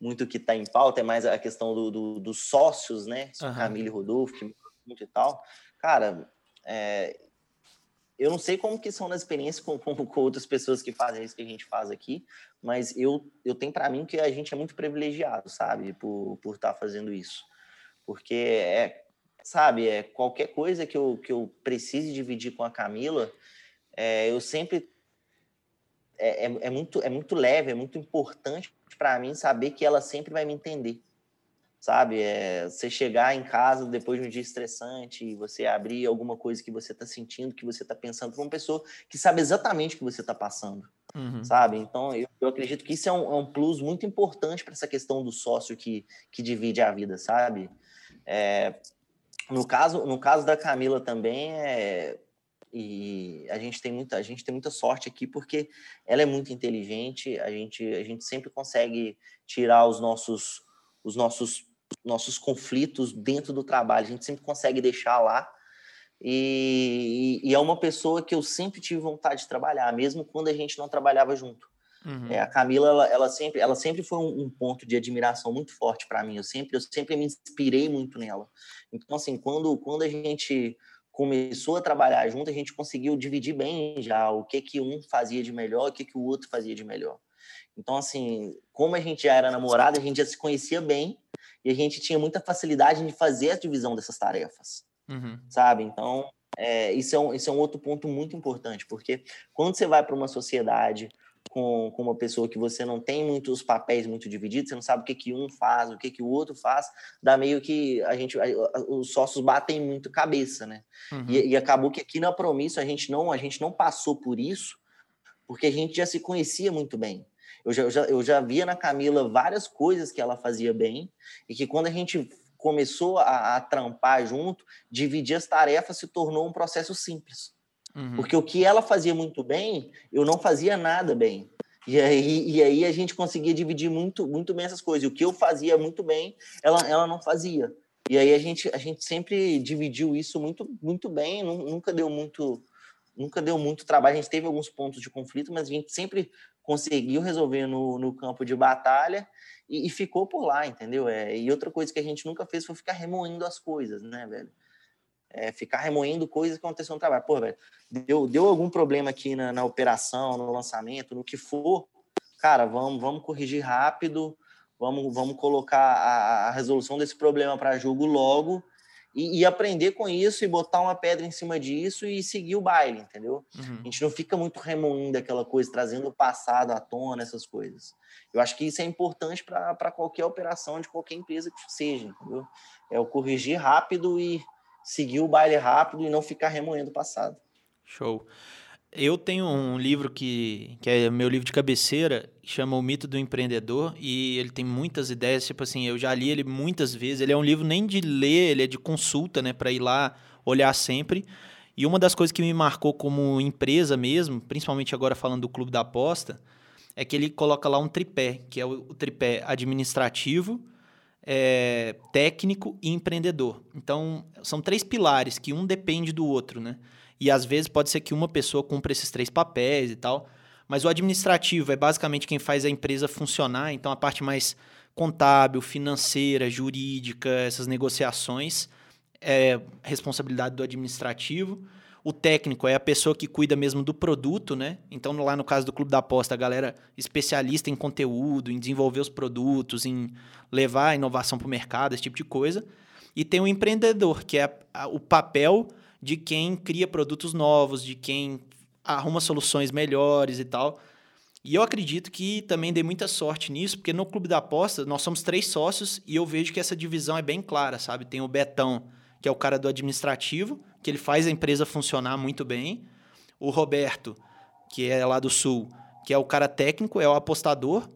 muito que está em pauta, é mais a questão do, do dos sócios, né? Uhum. Camille e Rodolfo, que muito e tal. Cara, é, eu não sei como que são nas experiências com, com, com, outras pessoas que fazem isso que a gente faz aqui, mas eu, eu tenho para mim que a gente é muito privilegiado, sabe? Por estar por tá fazendo isso. Porque é, sabe, é qualquer coisa que eu, que eu precise dividir com a Camila, é, eu sempre é, é, é, muito, é muito leve, é muito importante para mim saber que ela sempre vai me entender. sabe? É, você chegar em casa depois de um dia estressante e você abrir alguma coisa que você está sentindo, que você está pensando, para uma pessoa que sabe exatamente o que você está passando, uhum. sabe? Então, eu, eu, acredito que isso é um, é um plus muito importante para essa questão do sócio que, que divide a vida, sabe? É, no, caso, no caso da Camila também, é, e a gente tem muita a gente tem muita sorte aqui porque ela é muito inteligente a gente a gente sempre consegue tirar os nossos os nossos nossos conflitos dentro do trabalho, a gente sempre consegue deixar lá. E, e, é uma pessoa que eu sempre tive vontade de trabalhar, mesmo quando a gente não trabalhava junto. Uhum. É, a Camila, ela, ela, sempre, ela sempre foi um, um ponto de admiração muito forte para mim. Eu sempre, eu sempre me inspirei muito nela. Então, assim, quando, quando a gente começou a trabalhar junto, a gente conseguiu dividir bem já o que que um fazia de melhor, o que que o outro fazia de melhor. Então, assim, como a gente já era namorado, a gente já se conhecia bem e a gente tinha muita facilidade de fazer a divisão dessas tarefas, uhum. sabe? Então, é, isso, é um, isso é um outro ponto muito importante, porque quando você vai para uma sociedade com, com uma pessoa que você não tem muitos papéis muito divididos, você não sabe o que, que um faz, o que, que o outro faz, dá meio que a gente, os sócios batem muito cabeça, né? Uhum. E, e acabou que aqui na Promisso a gente não, a gente não passou por isso, porque a gente já se conhecia muito bem. Eu já, eu já, eu já via na Camila várias coisas que ela fazia bem e que quando a gente começou a, a trampar junto, dividir as tarefas se tornou um processo simples. Uhum. Porque o que ela fazia muito bem, eu não fazia nada bem. E aí, e aí a gente conseguia dividir muito, muito bem essas coisas. E o que eu fazia muito bem, ela, ela não fazia. E aí a gente, a gente sempre dividiu isso muito, muito bem, nunca deu muito, nunca deu muito trabalho. A gente teve alguns pontos de conflito, mas a gente sempre conseguiu resolver no, no campo de batalha e, e, ficou por lá, entendeu? É, e outra coisa que a gente nunca fez foi ficar remoendo as coisas, né, velho? É, ficar remoendo coisas que aconteceram no trabalho. Pô, velho, deu, deu algum problema aqui na, na operação, no lançamento, no que for, cara, vamos, vamos corrigir rápido, vamos, vamos colocar a, a resolução desse problema para jogo logo e, e, aprender com isso e botar uma pedra em cima disso e seguir o baile, entendeu? Uhum. A gente não fica muito remoendo aquela coisa, trazendo o passado à tona, essas coisas. Eu acho que isso é importante para qualquer operação de qualquer empresa que seja, entendeu? É o corrigir rápido e seguir o baile rápido e não ficar remoendo o passado. Show. Eu tenho um livro que, que é meu livro de cabeceira, que chama O Mito do Empreendedor, e ele tem muitas ideias, tipo assim, eu já li ele muitas vezes. Ele é um livro nem de ler, ele é de consulta, né, para ir lá olhar sempre. E uma das coisas que me marcou como empresa mesmo, principalmente agora falando do Clube da Aposta, é que ele coloca lá um tripé, que é o, o tripé administrativo, é, técnico e empreendedor. Então, são três pilares que um depende do outro, né? E às vezes pode ser que uma pessoa cumpra esses três papéis e tal. Mas o administrativo é basicamente quem faz a empresa funcionar. Então a parte mais contábil, financeira, jurídica, essas negociações é responsabilidade do administrativo. O técnico é a pessoa que cuida mesmo do produto, né? Então, lá no caso do Clube da Aposta, a galera especialista em conteúdo, em desenvolver os produtos, em levar a inovação para o mercado, esse tipo de coisa. E tem o empreendedor, que é o papel de quem cria produtos novos, de quem arruma soluções melhores e tal. E eu acredito que também dei muita sorte nisso, porque no Clube da Aposta nós somos três sócios e eu vejo que essa divisão é bem clara, sabe? Tem o Betão, que é o cara do administrativo, que ele faz a empresa funcionar muito bem. O Roberto, que é lá do Sul, que é o cara técnico, é o apostador.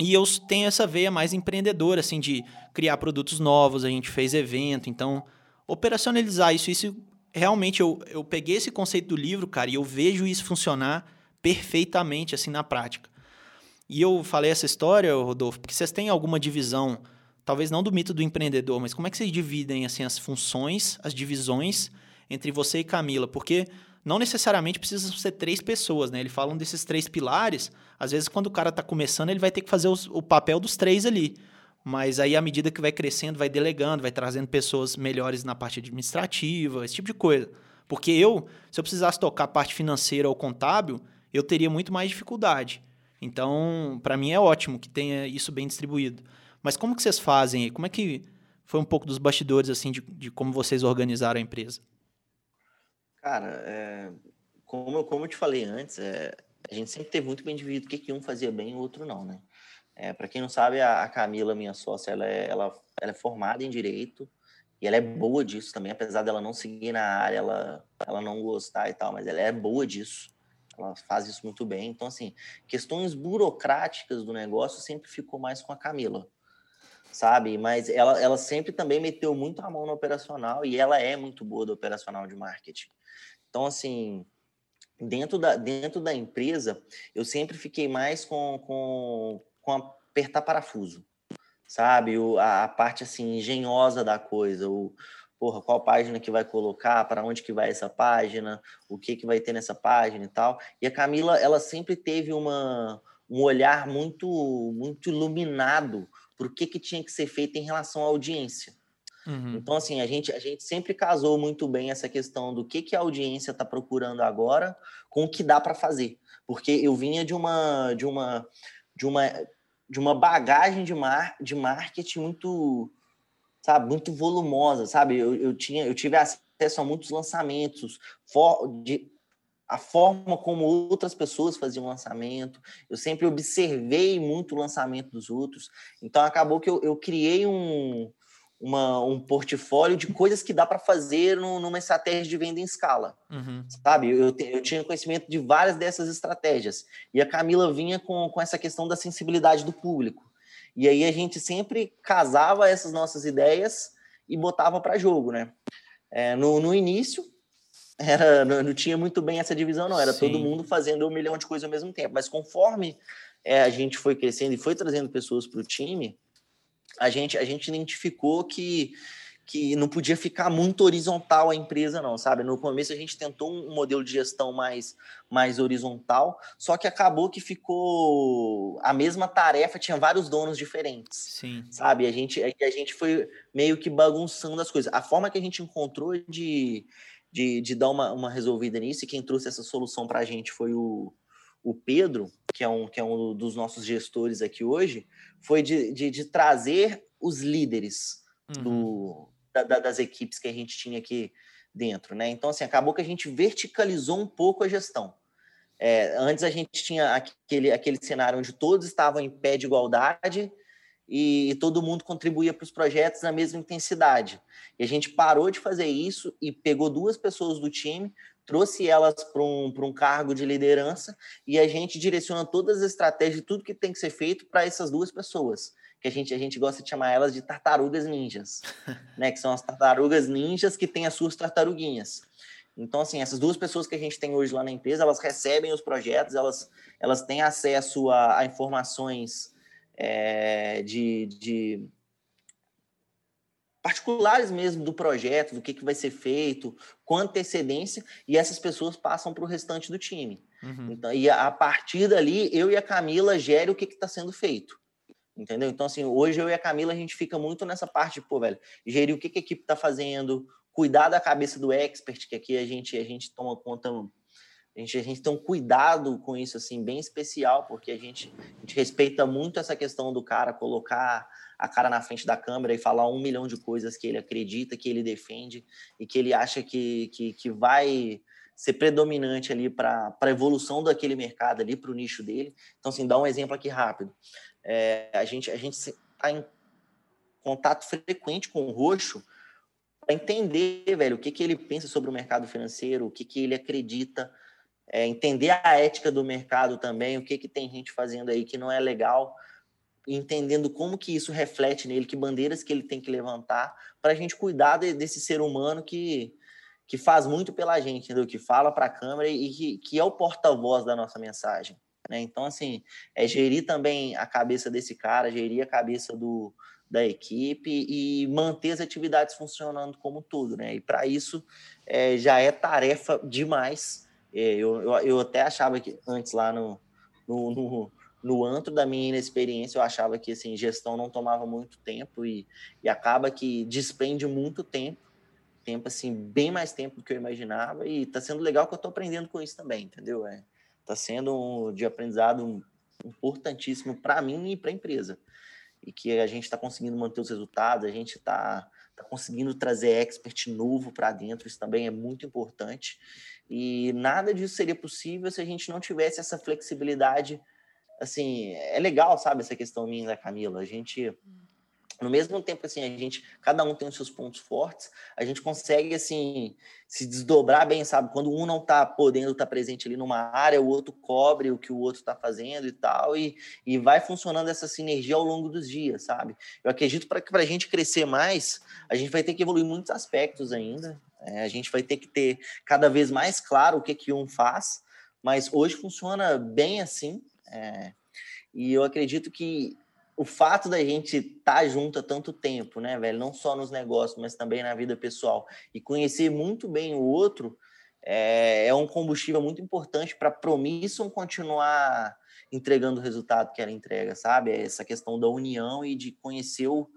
E eu tenho essa veia mais empreendedora, assim, de criar produtos novos, a gente fez evento, então operacionalizar isso, isso realmente eu, eu peguei esse conceito do livro, cara, e eu vejo isso funcionar perfeitamente assim na prática. E eu falei essa história, Rodolfo, porque vocês têm alguma divisão, talvez não do mito do empreendedor, mas como é que vocês dividem assim as funções, as divisões entre você e Camila? Porque não necessariamente precisam ser três pessoas, né? Eles falam desses três pilares. Às vezes, quando o cara está começando, ele vai ter que fazer os, o papel dos três ali. Mas aí, à medida que vai crescendo, vai delegando, vai trazendo pessoas melhores na parte administrativa, esse tipo de coisa. Porque eu, se eu precisasse tocar a parte financeira ou contábil, eu teria muito mais dificuldade. Então, para mim é ótimo que tenha isso bem distribuído. Mas como que vocês fazem aí? Como é que foi um pouco dos bastidores, assim, de, de como vocês organizaram a empresa? Cara, é, como, como eu te falei antes, é, a gente sempre teve muito bem dividido o que, que um fazia bem e o outro não, né? É, para quem não sabe, a, Camila, minha sócia, ela, é, ela, ela é formada em direito e ela é boa disso também, apesar dela não seguir na área, ela, ela não gostar e tal, mas ela é boa disso. Ela faz isso muito bem. Então, assim, questões burocráticas do negócio sempre ficou mais com a Camila, sabe? Mas ela, ela sempre também meteu muito a mão no operacional e ela é muito boa do operacional de marketing. Então, assim, dentro da, dentro da empresa, eu sempre fiquei mais com, com, com apertar parafuso, sabe? O, a, a, parte, assim, engenhosa da coisa, o, porra, qual página que vai colocar, para onde que vai essa página, o que que vai ter nessa página e tal. E a Camila, ela sempre teve uma, um olhar muito, muito iluminado para o que, que tinha que ser feito em relação à audiência. Uhum. Então, assim, a gente, a gente sempre casou muito bem essa questão do que, que a audiência está procurando agora com o que dá para fazer. Porque eu vinha de uma, de uma, de uma, de uma bagagem de, mar, de marketing muito, sabe, muito volumosa, sabe? Eu, eu, tinha, eu tive acesso a muitos lançamentos, for, de, a forma como outras pessoas faziam lançamento. Eu sempre observei muito o lançamento dos outros. Então, acabou que eu, eu criei um, uma, um portfólio de coisas que dá para fazer no, numa estratégia de venda em escala. Uhum. Sabe? Eu, te, eu tinha conhecimento de várias dessas estratégias. E a Camila vinha com, com essa questão da sensibilidade do público. E aí a gente sempre casava essas nossas ideias e botava para jogo, né? É, no, no início, era, não, não, tinha muito bem essa divisão, não. Era Sim. todo mundo fazendo um milhão de coisas ao mesmo tempo. Mas conforme é, a gente foi crescendo e foi trazendo pessoas para o time, a gente, a gente identificou que, que não podia ficar muito horizontal a empresa, não, sabe? No começo a gente tentou um modelo de gestão mais, mais horizontal, só que acabou que ficou a mesma tarefa, tinha vários donos diferentes. Sim. Sabe? A gente, a gente foi meio que bagunçando as coisas. A forma que a gente encontrou de, de, de dar uma, uma resolvida nisso, e quem trouxe essa solução para a gente foi o, o Pedro, que é um, que é um dos nossos gestores aqui hoje, foi de, de, de trazer os líderes uhum. do, da, das equipes que a gente tinha aqui dentro, né? Então, assim, acabou que a gente verticalizou um pouco a gestão. É, antes a gente tinha aquele, aquele cenário onde todos estavam em pé de igualdade e todo mundo contribuía para os projetos na mesma intensidade. E a gente parou de fazer isso e pegou duas pessoas do time, trouxe elas para um, um cargo de liderança e a gente direciona todas as estratégias, tudo que tem que ser feito para essas duas pessoas, que a gente, a gente gosta de chamar elas de tartarugas ninjas, né? Que são as tartarugas ninjas que têm as suas tartaruguinhas. Então, assim, essas duas pessoas que a gente tem hoje lá na empresa, elas recebem os projetos, elas, elas têm acesso a, a informações é, de, de particulares mesmo do projeto, do que, que vai ser feito, com antecedência, e essas pessoas passam para o restante do time. Uhum. Então, e a, a, partir dali, eu e a Camila gerem o que está sendo feito. Entendeu? Então, assim, hoje eu e a Camila, a gente fica muito nessa parte, pô, velho, gerir o que, que a equipe está fazendo, cuidar da cabeça do expert, que aqui a gente, a gente toma conta a gente, a gente tem um cuidado com isso, assim, bem especial, porque a gente, a gente respeita muito essa questão do cara colocar a cara na frente da câmera e falar um milhão de coisas que ele acredita, que ele defende e que ele acha que, que, que vai ser predominante ali para a evolução daquele mercado ali, para o nicho dele. Então, assim, dá um exemplo aqui rápido. É, a gente a gente está em contato frequente com o Roxo para entender, velho, o que, que ele pensa sobre o mercado financeiro, o que, que ele acredita, é, entender a ética do mercado também, o que, que tem gente fazendo aí que não é legal, entendendo como que isso reflete nele, que bandeiras que ele tem que levantar, para a gente cuidar de, desse ser humano que, que faz muito pela gente, entendeu? que fala para a câmera e que, que é o porta-voz da nossa mensagem. Né? Então, assim, é gerir também a cabeça desse cara, gerir a cabeça do, da equipe e manter as atividades funcionando como tudo, né? E para isso é, já é tarefa demais eu, eu, eu, até achava que antes lá no, no, no, no, antro da minha inexperiência, eu achava que assim, gestão não tomava muito tempo e, e acaba que despende muito tempo, tempo assim, bem mais tempo do que eu imaginava e tá sendo legal que eu tô aprendendo com isso também, entendeu? É, tá sendo um de aprendizado importantíssimo para mim e para a empresa. E que a gente está conseguindo manter os resultados, a gente está tá conseguindo trazer expert novo para dentro, isso também é muito importante. E nada disso seria possível se a gente não tivesse essa flexibilidade. Assim, é legal, sabe, essa questão minha da Camila. A gente, no mesmo tempo assim a gente cada um tem os seus pontos fortes a gente consegue assim se desdobrar bem sabe quando um não está podendo estar tá presente ali numa área o outro cobre o que o outro está fazendo e tal e, e vai funcionando essa sinergia ao longo dos dias sabe eu acredito para para a gente crescer mais a gente vai ter que evoluir muitos aspectos ainda é, a gente vai ter que ter cada vez mais claro o que que um faz mas hoje funciona bem assim é, e eu acredito que o fato da gente estar tá junto há tanto tempo, né, velho? Não só nos negócios, mas também na vida pessoal. E conhecer muito bem o outro é, é um combustível muito importante para a Promission continuar entregando o resultado que ela entrega, sabe? Essa questão da união e de conhecer o,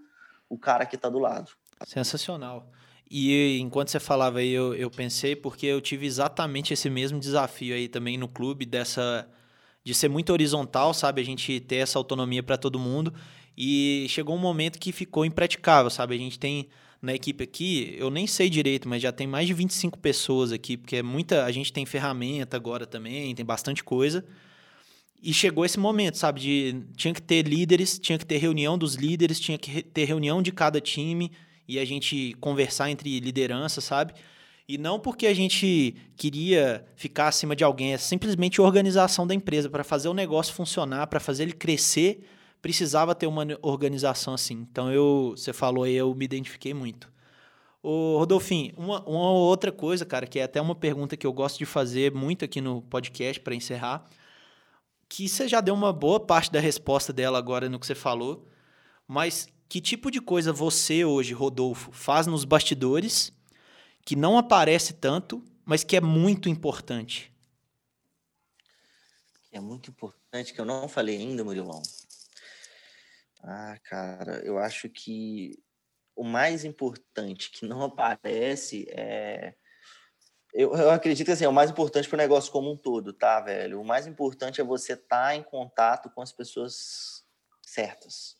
o cara que está do lado. Sensacional. E enquanto você falava aí, eu, eu pensei, porque eu tive exatamente esse mesmo desafio aí também no clube, dessa de ser muito horizontal, sabe? A gente ter essa autonomia para todo mundo. E chegou um momento que ficou impraticável, sabe? A gente tem na equipe aqui, eu nem sei direito, mas já tem mais de 25 pessoas aqui, porque é muita, a gente tem ferramenta agora também, tem bastante coisa. E chegou esse momento, sabe, de tinha que ter líderes, tinha que ter reunião dos líderes, tinha que ter reunião de cada time e a gente conversar entre liderança, sabe? E não porque a gente queria ficar acima de alguém, é simplesmente organização da empresa. Para fazer o negócio funcionar, para fazer ele crescer, precisava ter uma organização assim. Então, eu, você falou aí, eu me identifiquei muito. Ô, Rodolfinho, uma, uma outra coisa, cara, que é até uma pergunta que eu gosto de fazer muito aqui no podcast para encerrar, que você já deu uma boa parte da resposta dela agora no que você falou, mas que tipo de coisa você hoje, Rodolfo, faz nos bastidores que não aparece tanto, mas que é muito importante? É muito importante, que eu não falei ainda, Murilão. Ah, cara, eu acho que o mais importante que não aparece é. Eu, eu acredito que assim, é o mais importante para o negócio como um todo, tá, velho? O mais importante é você estar tá em contato com as pessoas certas,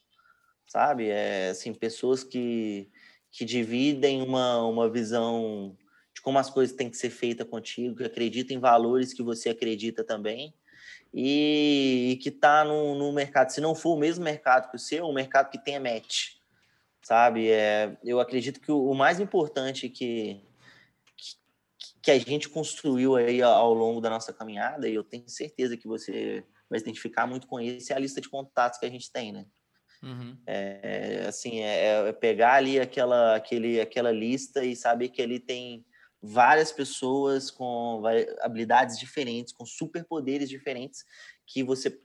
sabe? É, assim, pessoas que, que dividem uma, uma visão de como as coisas têm que ser feitas contigo, que acredita em valores que você acredita também, e, e que está no, no mercado. Se não for o mesmo mercado que o seu, um mercado que tenha match, sabe? É, eu acredito que o, o mais importante que, que, que a gente construiu aí ao longo da nossa caminhada, e eu tenho certeza que você vai se identificar muito com isso, é a lista de contatos que a gente tem, né? Uhum. É, assim, é, é, pegar ali aquela, aquele, aquela lista e saber que ele tem várias pessoas com habilidades diferentes, com superpoderes diferentes, que você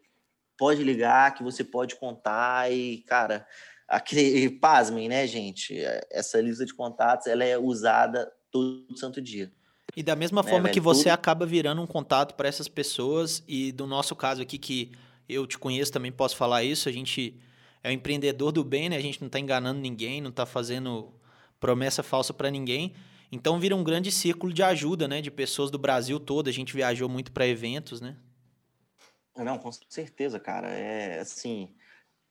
pode ligar, que você pode contar e, cara, aquele, pasmem, né, gente? Essa lista de contatos, ela é usada todo santo dia. E da mesma né, forma que você tudo... acaba virando um contato para essas pessoas, e do nosso caso aqui, que eu te conheço, também posso falar isso, a gente é um empreendedor do bem, né? A gente não está enganando ninguém, não está fazendo promessa falsa para ninguém. Então vira um grande círculo de ajuda, né? De pessoas do Brasil todo. A gente viajou muito para eventos, né? Não, com certeza, cara. É assim,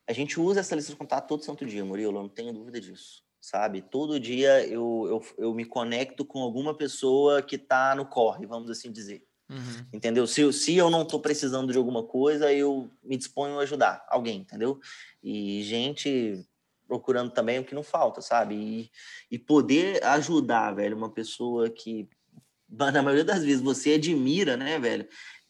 a gente usa essa lista de contato todo santo dia, Murilo. Eu não tenho dúvida disso, sabe? Todo dia eu, eu, eu me conecto com alguma pessoa que está no corre, vamos assim dizer. Uhum. Entendeu? Se, se eu não estou precisando de alguma coisa, eu me disponho a ajudar alguém, entendeu? E gente procurando também o que não falta, sabe? E, e poder ajudar, velho, uma pessoa que, na maioria das vezes, você admira, né, velho?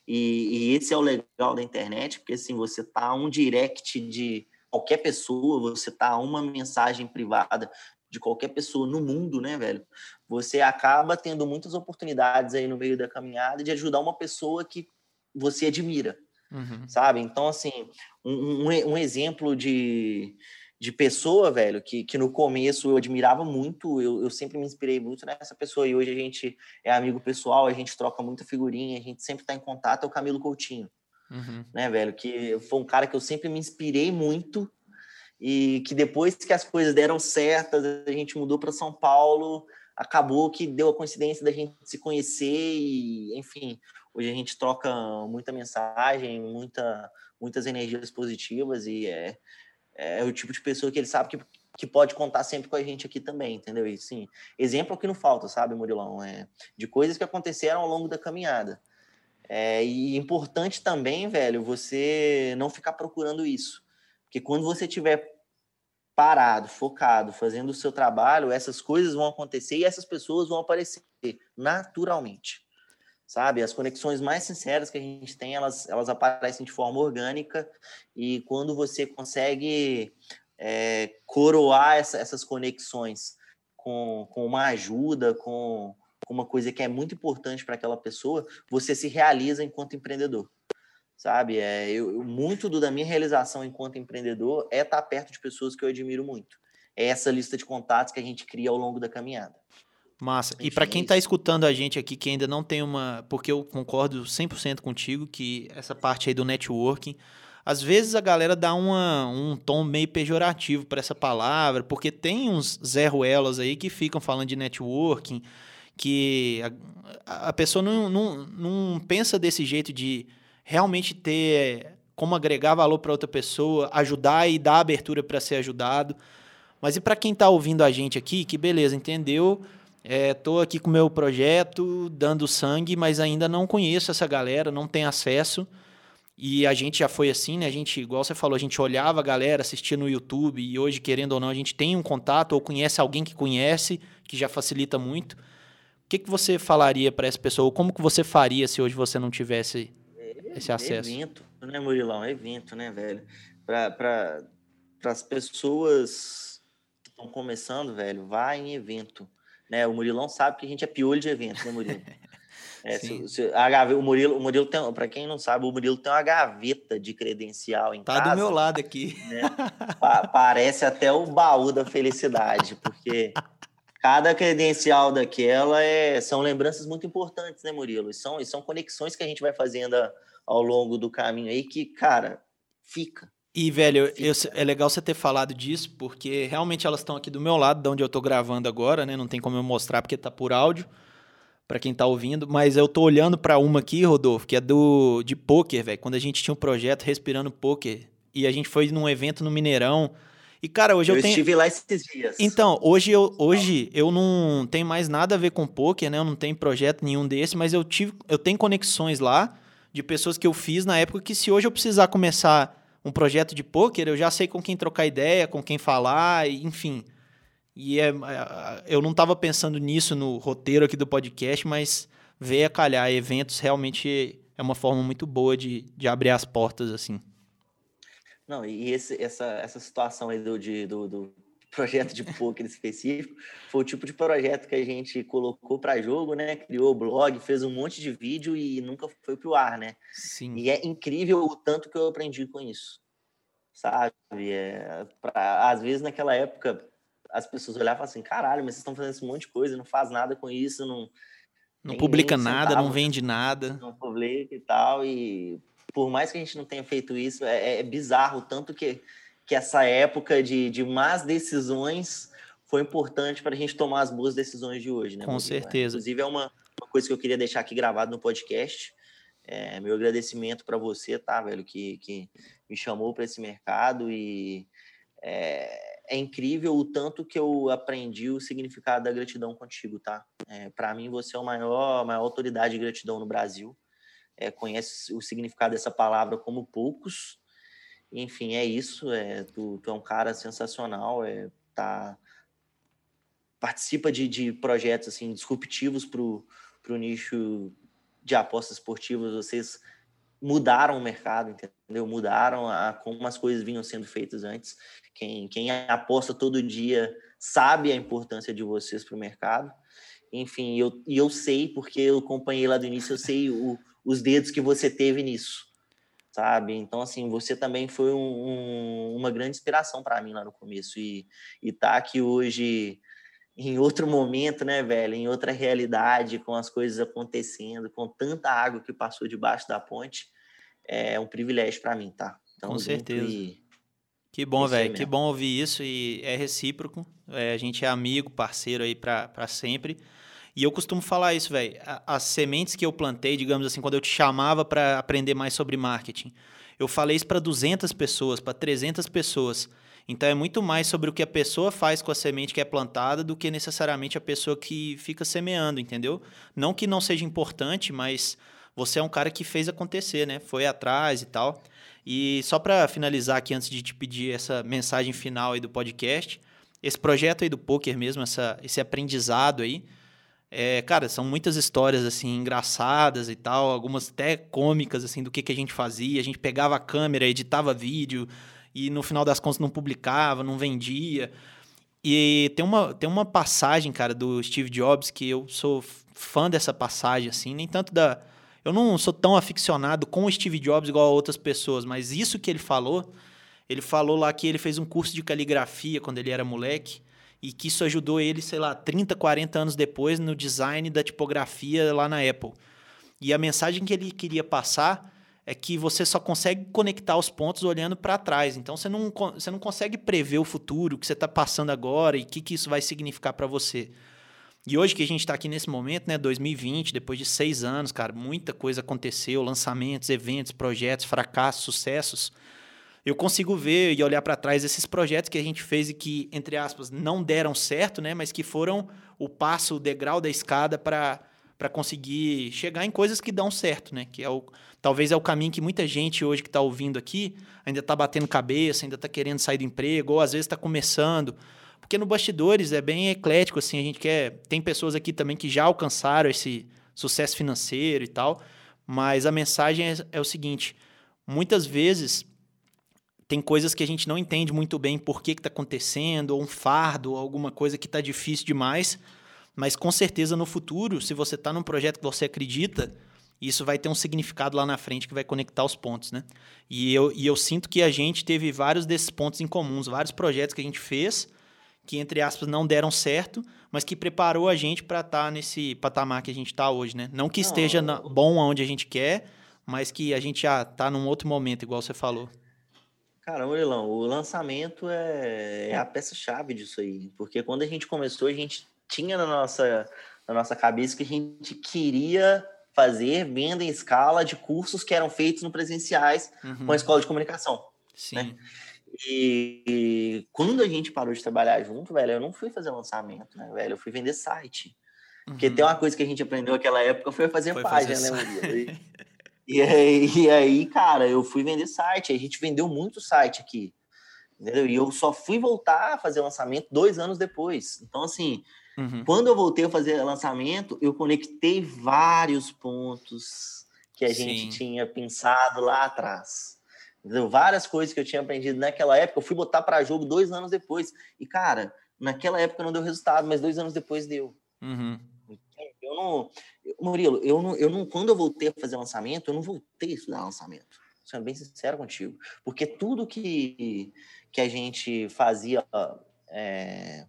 E, e esse é o legal da internet, porque assim, você tá um direct de qualquer pessoa, você tá uma mensagem privada de qualquer pessoa no mundo, né, velho? Você acaba tendo muitas oportunidades aí no meio da caminhada de ajudar uma pessoa que você admira, uhum. sabe? Então, assim, um, um, um, exemplo de, de pessoa, velho, que, que no começo eu admirava muito, eu, eu sempre me inspirei muito nessa pessoa e hoje a gente é amigo pessoal, a gente troca muita figurinha, a gente sempre tá em contato, é o Camilo Coutinho. Uhum. Né, velho? Que foi um cara que eu sempre me inspirei muito e que depois que as coisas deram certas, a gente mudou para São Paulo, acabou que deu a coincidência da gente se conhecer e, enfim, hoje a gente troca muita mensagem, muita, muitas energias positivas e é, é o tipo de pessoa que ele sabe que, que pode contar sempre com a gente aqui também, entendeu? E sim, exemplo que não falta, sabe, Murilão? É, de coisas que aconteceram ao longo da caminhada. É, e importante também, velho, você não ficar procurando isso. Porque quando você tiver parado, focado, fazendo o seu trabalho, essas coisas vão acontecer e essas pessoas vão aparecer naturalmente. Sabe? As conexões mais sinceras que a gente tem, elas, elas aparecem de forma orgânica e quando você consegue é, coroar essa, essas conexões com, com uma ajuda, com, com uma coisa que é muito importante para aquela pessoa, você se realiza enquanto empreendedor sabe? É, eu, muito do, da minha realização enquanto empreendedor é estar perto de pessoas que eu admiro muito. É essa lista de contatos que a gente cria ao longo da caminhada. Massa. Enfim, e para quem está escutando a gente aqui que ainda não tem uma. Porque eu concordo 100% contigo que essa parte aí do networking. Às vezes a galera dá uma, um tom meio pejorativo para essa palavra, porque tem uns Zé Ruelas aí que ficam falando de networking, que a, a pessoa não, não, não pensa desse jeito de realmente ter como agregar valor para outra pessoa, ajudar e dar abertura para ser ajudado. Mas e para quem está ouvindo a gente aqui, que beleza, entendeu? Estou é, aqui com o meu projeto, dando sangue, mas ainda não conheço essa galera, não tenho acesso. E a gente já foi assim, né? A gente, igual você falou, a gente olhava a galera, assistia no YouTube, e hoje, querendo ou não, a gente tem um contato ou conhece alguém que conhece, que já facilita muito. O que, que você falaria para essa pessoa? Ou como que você faria se hoje você não tivesse esse acesso. Evento, né, Murilão? Evento, né, velho? Para as pessoas que estão começando, velho, vá em evento. Né? O Murilão sabe que a gente é piolho de evento, né, Murilo? É, se, se, a, o Murilo, o Murilo tem, para quem não sabe, o Murilo tem uma gaveta de credencial em tá casa. Tá do meu lado aqui. Né? Pa, parece até o baú da felicidade, porque cada credencial daquela é, são lembranças muito importantes, né, Murilo? E são, e são conexões que a gente vai fazendo ao longo do caminho aí que, cara, fica. E, velho, eu, é legal você ter falado disso, porque realmente elas estão aqui do meu lado, de onde eu tô gravando agora, né? Não tem como eu mostrar porque tá por áudio, para quem tá ouvindo. Mas eu tô olhando para uma aqui, Rodolfo, que é do de poker, velho. Quando a gente tinha um projeto Respirando Poker, e a gente foi num evento no Mineirão. E, cara, hoje eu, eu tenho. Eu estive lá esses dias. Então, hoje eu, hoje eu não tenho mais nada a ver com poker, né? Eu não tenho projeto nenhum desse, mas eu, tive, eu tenho conexões lá de pessoas que eu fiz na época que se hoje eu precisar começar um projeto de poker, eu já sei com quem trocar ideia, com quem falar, enfim. E é, é eu não estava pensando nisso no roteiro aqui do podcast, mas ver a calhar eventos realmente é uma forma muito boa de, de abrir as portas assim. Não, e esse, essa, essa situação aí do, de, do, do projeto de poker específico, foi o tipo de projeto que a gente colocou para jogo, né? Criou blog, fez um monte de vídeo e nunca foi pro ar, né? Sim. E é incrível o tanto que eu aprendi com isso, sabe? É, pra, às vezes naquela época as pessoas olhavam e falavam assim, caralho, mas vocês estão fazendo esse monte de coisa, não faz nada com isso, não... Não publica nada, não vende nada. Não publica e tal, e por mais que a gente não tenha feito isso, é, é bizarro o tanto que que essa época de, de más decisões foi importante para a gente tomar as boas decisões de hoje, né? Com certeza. Inclusive, é uma, uma, coisa que eu queria deixar aqui gravado no podcast. É, meu agradecimento para você, tá, velho, que, que me chamou para esse mercado e é, é, incrível o tanto que eu aprendi o significado da gratidão contigo, tá? É, para mim, você é a maior, maior autoridade de gratidão no Brasil. É, conhece o significado dessa palavra como poucos enfim, é isso. É, tu, tu é um cara sensacional, é, tá, participa de, de projetos assim, disruptivos para o nicho de apostas esportivas. Vocês mudaram o mercado, entendeu? Mudaram a, como as coisas vinham sendo feitas antes. Quem, quem aposta todo dia sabe a importância de vocês para o mercado. Enfim, eu, e eu sei, porque eu acompanhei lá do início, eu sei o, os dedos que você teve nisso sabe? Então, assim, você também foi um, um, uma grande inspiração para mim lá no começo. E, e tá aqui hoje em outro momento, né, velho? Em outra realidade, com as coisas acontecendo, com tanta água que passou debaixo da ponte, é um privilégio para mim, tá? Então, com certeza. E... Que bom, velho. Que bom ouvir isso e é recíproco. É, a gente é amigo, parceiro aí para sempre. E eu costumo falar isso, velho. As sementes que eu plantei, digamos assim, quando eu te chamava para aprender mais sobre marketing, eu falei isso para 200 pessoas, para 300 pessoas. Então é muito mais sobre o que a pessoa faz com a semente que é plantada do que necessariamente a pessoa que fica semeando, entendeu? Não que não seja importante, mas você é um cara que fez acontecer, né? Foi atrás e tal. E só para finalizar aqui, antes de te pedir essa mensagem final aí do podcast, esse projeto aí do poker mesmo, essa, esse aprendizado aí, é, cara, são muitas histórias assim engraçadas e tal, algumas até cômicas assim do que, que a gente fazia. A gente pegava a câmera, editava vídeo e no final das contas não publicava, não vendia. E tem uma, tem uma passagem, cara, do Steve Jobs que eu sou fã dessa passagem assim, nem tanto da eu não sou tão aficionado com o Steve Jobs igual a outras pessoas, mas isso que ele falou, ele falou lá que ele fez um curso de caligrafia quando ele era moleque e que isso ajudou ele, sei lá, 30, 40 anos depois no design da tipografia lá na Apple. E a mensagem que ele queria passar é que você só consegue conectar os pontos olhando para trás. Então você não, você não consegue prever o futuro, o que você está passando agora e o que, que isso vai significar para você. E hoje que a gente está aqui nesse momento, né, 2020, depois de seis anos, cara, muita coisa aconteceu, lançamentos, eventos, projetos, fracassos, sucessos. Eu consigo ver e olhar para trás esses projetos que a gente fez e que, entre aspas, não deram certo, né, mas que foram o passo, o degrau da escada para para conseguir chegar em coisas que dão certo, né? Que é o, talvez é o caminho que muita gente hoje que está ouvindo aqui ainda está batendo cabeça, ainda está querendo sair do emprego, ou às vezes está começando porque no bastidores é bem eclético, assim, a gente quer. Tem pessoas aqui também que já alcançaram esse sucesso financeiro e tal, mas a mensagem é, é o seguinte: muitas vezes tem coisas que a gente não entende muito bem por que está acontecendo, ou um fardo, ou alguma coisa que está difícil demais, mas com certeza no futuro, se você está num projeto que você acredita, isso vai ter um significado lá na frente que vai conectar os pontos, né? E eu, e eu sinto que a gente teve vários desses pontos em comuns, vários projetos que a gente fez que, entre aspas, não deram certo, mas que preparou a gente para estar tá nesse patamar que a gente está hoje, né? Não que não, esteja na, bom onde a gente quer, mas que a gente já está num outro momento, igual você falou. Cara, Murilão, o lançamento é, é a peça-chave disso aí. Porque quando a gente começou, a gente tinha na nossa, na nossa cabeça que a gente queria fazer venda em escala de cursos que eram feitos no presenciais uhum. com a escola de comunicação. Né? Sim. Né? E, quando a gente parou de trabalhar junto, velho, eu não fui fazer lançamento, né, velho? Eu fui vender site. Uhum. Porque tem uma coisa que a gente aprendeu naquela época foi fazer foi página, fazer né? E, aí, e aí, cara, eu fui vender site. A gente vendeu muito site aqui. Entendeu? E eu só fui voltar a fazer lançamento dois anos depois. Então, assim, uhum. quando eu voltei a fazer lançamento, eu conectei vários pontos que a Sim. gente tinha pensado lá atrás. Entendeu? Várias coisas que eu tinha aprendido naquela época, eu fui botar para jogo dois anos depois. E, cara, naquela época não deu resultado, mas dois anos depois deu. Uhum. Eu não. Murilo, eu não, eu não. Quando eu voltei a fazer lançamento, eu não voltei a estudar lançamento. Sendo bem sincero contigo. Porque tudo que, que a gente fazia. É,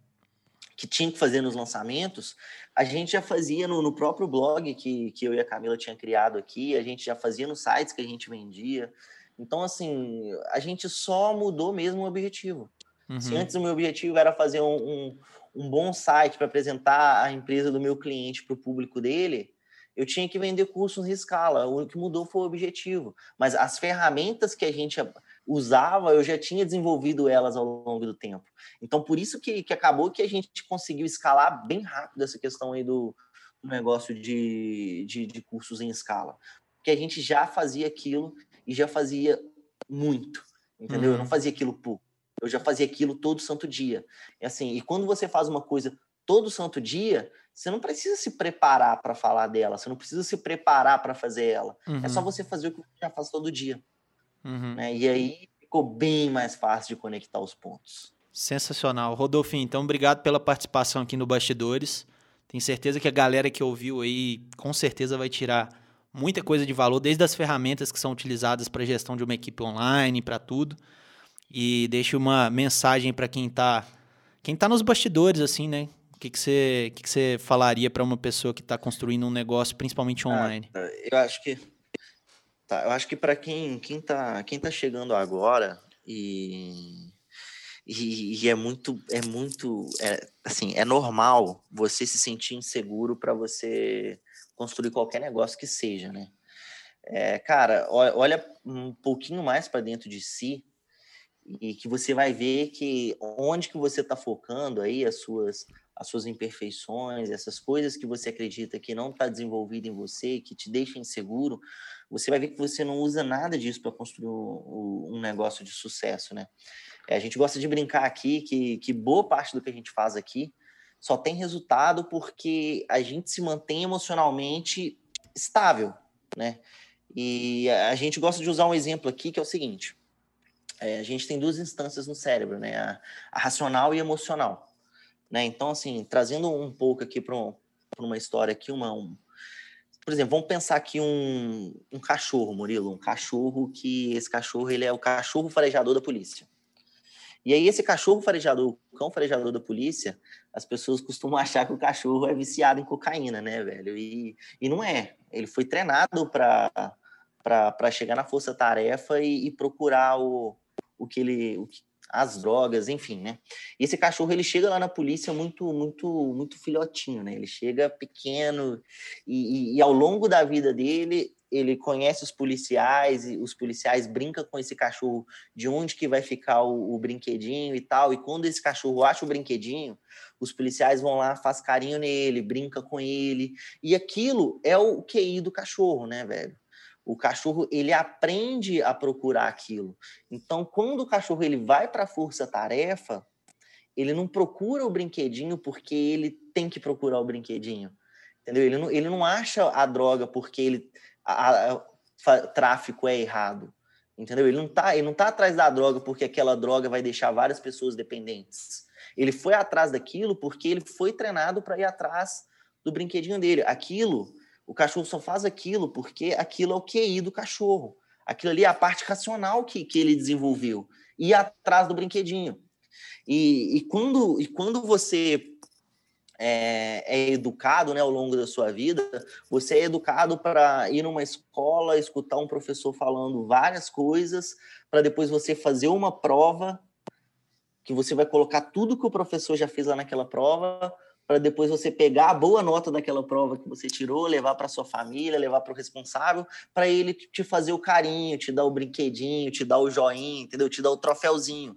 que tinha que fazer nos lançamentos, a gente já fazia no, no, próprio blog que, que eu e a Camila tinha criado aqui, a gente já fazia nos sites que a gente vendia. Então, assim, a gente só mudou mesmo o objetivo. Uhum. Se antes o meu objetivo era fazer um, um, um bom site para apresentar a empresa do meu cliente para o público dele, eu tinha que vender cursos em escala. O que mudou foi o objetivo. Mas as ferramentas que a gente usava, eu já tinha desenvolvido elas ao longo do tempo. Então, por isso que, que acabou que a gente conseguiu escalar bem rápido essa questão aí do, do negócio de, de, de cursos em escala. Porque a gente já fazia aquilo e já fazia muito, entendeu? Uhum. Eu não uhum. fazia aquilo pouco. Eu já fazia aquilo todo santo dia. E assim, e quando você faz uma coisa todo santo dia, você não precisa se preparar para falar dela, você não precisa se preparar para fazer ela. Uhum. É só uhum. você fazer o que você já faz todo dia. Uhum. Né? E aí ficou bem mais fácil de conectar os pontos. Sensacional. Rodolfinho, então obrigado pela participação aqui no Bastidores. Tenho certeza que a galera que ouviu aí com certeza vai tirar muita coisa de valor, desde as ferramentas que são utilizadas para gestão de uma equipe online, para tudo. E deixe uma mensagem para quem está quem tá nos bastidores, assim, né? O que, que, você, que, que você falaria para uma pessoa que está construindo um negócio, principalmente online? Ah, eu acho que. Tá, eu acho que para quem, quem, tá, quem tá chegando agora e. E, e, é muito, é muito, é, assim, é normal você se sentir inseguro para você construir qualquer negócio que seja, né? É, cara, olha um pouquinho mais para dentro de si e que você vai ver que onde que você está focando aí as suas as suas imperfeições, essas coisas que você acredita que não está desenvolvido em você, que te deixa inseguro, você vai ver que você não usa nada disso para construir um, um negócio de sucesso, né? É, a gente gosta de brincar aqui que, que boa parte do que a gente faz aqui só tem resultado porque a gente se mantém emocionalmente estável, né? E a gente gosta de usar um exemplo aqui que é o seguinte: é, a gente tem duas instâncias no cérebro, né? A, a racional e emocional, né? Então, assim, trazendo um pouco aqui para um, uma história aqui, uma, um, por exemplo, vamos pensar aqui um, um cachorro, Murilo, um cachorro que esse cachorro ele é o cachorro farejador da polícia. E aí esse cachorro farejador, o cão farejador da polícia, as pessoas costumam achar que o cachorro é viciado em cocaína, né, velho? E, e não é. Ele foi treinado para chegar na força-tarefa e, e, procurar o, o que ele, o que, as drogas, enfim, né? E esse cachorro ele chega lá na polícia muito, muito, muito filhotinho, né? Ele chega pequeno e, e, e ao longo da vida dele ele conhece os policiais e os policiais brincam com esse cachorro de onde que vai ficar o, o, brinquedinho e tal. E quando esse cachorro acha o brinquedinho, os policiais vão lá, faz carinho nele, brinca com ele. E aquilo é o QI do cachorro, né, velho? O cachorro ele aprende a procurar aquilo. Então, quando o cachorro ele vai para a força-tarefa, ele não procura o brinquedinho porque ele tem que procurar o brinquedinho. Entendeu? Ele não, ele não acha a droga porque ele a, a, a, tráfico é errado. Entendeu? Ele não tá, ele não tá atrás da droga porque aquela droga vai deixar várias pessoas dependentes. Ele foi atrás daquilo porque ele foi treinado para ir atrás do brinquedinho dele. Aquilo o cachorro só faz aquilo porque aquilo é o QI do cachorro. Aquilo ali é a parte racional que, que ele desenvolveu. Ir atrás do brinquedinho. E, e, quando, e quando você é, é, educado né, ao longo da sua vida, você é educado para ir numa escola, escutar um professor falando várias coisas, para depois você fazer uma prova que você vai colocar tudo que o professor já fez lá naquela prova para depois você pegar a boa nota daquela prova que você tirou, levar para sua família, levar para o responsável, para ele te fazer o carinho, te dar o brinquedinho, te dar o joinha, entendeu? Te dar o troféuzinho.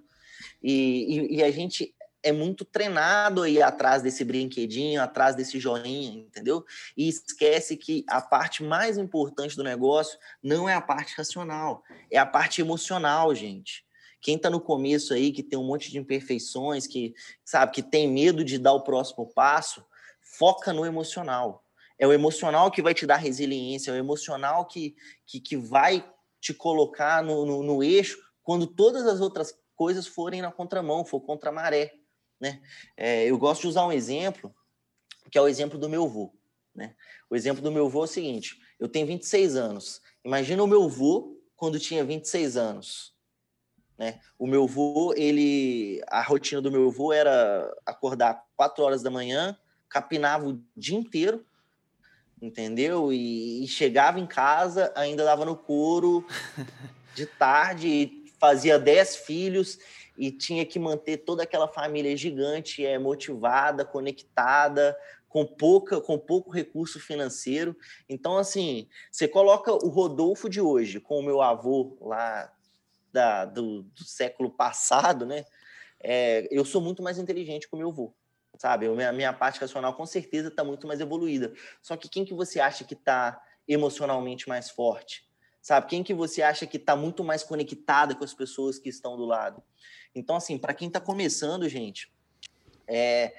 E, e, e a gente é muito treinado aí atrás desse brinquedinho, atrás desse joinha, entendeu? E esquece que a parte mais importante do negócio não é a parte racional, é a parte emocional, gente. Quem está no começo aí, que tem um monte de imperfeições, que sabe, que tem medo de dar o próximo passo, foca no emocional. É o emocional que vai te dar resiliência, é o emocional que, que, que vai te colocar no, no, no eixo quando todas as outras coisas forem na contramão, for contra a maré. Né? É, eu gosto de usar um exemplo, que é o exemplo do meu avô. Né? O exemplo do meu avô é o seguinte: eu tenho 26 anos. Imagina o meu avô quando tinha 26 anos. Né? O meu avô, ele, a rotina do meu avô era acordar 4 horas da manhã, capinava o dia inteiro, entendeu? E, e chegava em casa, ainda dava no couro de tarde, fazia 10 filhos e tinha que manter toda aquela família gigante, é, motivada, conectada, com pouca com pouco recurso financeiro. Então, assim, você coloca o Rodolfo de hoje com o meu avô lá da, do, do século passado, né? É, eu sou muito mais inteligente que o meu avô, sabe? A minha, minha parte racional com certeza está muito mais evoluída. Só que quem que você acha que está emocionalmente mais forte? Sabe? Quem que você acha que está muito mais conectada com as pessoas que estão do lado? Então, assim, para quem está começando, gente, é,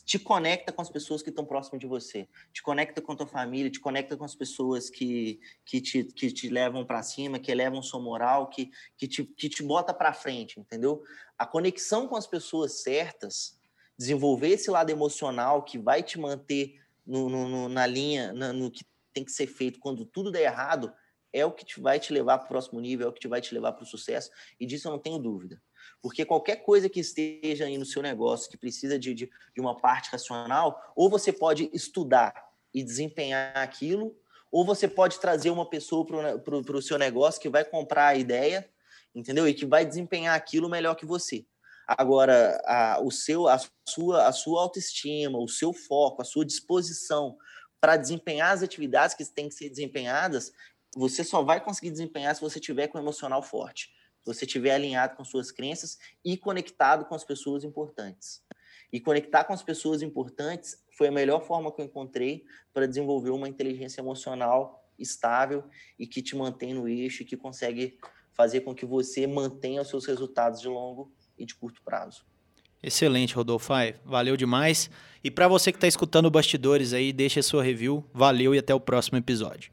te conecta com as pessoas que estão próximas de você, te conecta com a tua família, te conecta com as pessoas que, que, te, que te levam para cima, que elevam sua moral, que, que, te, que te bota para frente, entendeu? A conexão com as pessoas certas, desenvolver esse lado emocional que vai te manter no, no, na linha, no, no que tem que ser feito quando tudo der errado, é o que te vai te levar para o próximo nível, é o que te vai te levar para o sucesso, e disso eu não tenho dúvida. Porque qualquer coisa que esteja aí no seu negócio que precisa de, de, de uma parte racional, ou você pode estudar e desempenhar aquilo, ou você pode trazer uma pessoa para o seu negócio que vai comprar a ideia, entendeu? E que vai desempenhar aquilo melhor que você. Agora, a, o seu, a, sua, a sua autoestima, o seu foco, a sua disposição para desempenhar as atividades que têm que ser desempenhadas, você só vai conseguir desempenhar se você tiver com o emocional forte você estiver alinhado com suas crenças e conectado com as pessoas importantes. E conectar com as pessoas importantes foi a melhor forma que eu encontrei para desenvolver uma inteligência emocional estável e que te mantém no eixo e que consegue fazer com que você mantenha os seus resultados de longo e de curto prazo. Excelente, Rodolfo. Valeu demais. E para você que está escutando Bastidores aí, deixa sua review. Valeu e até o próximo episódio.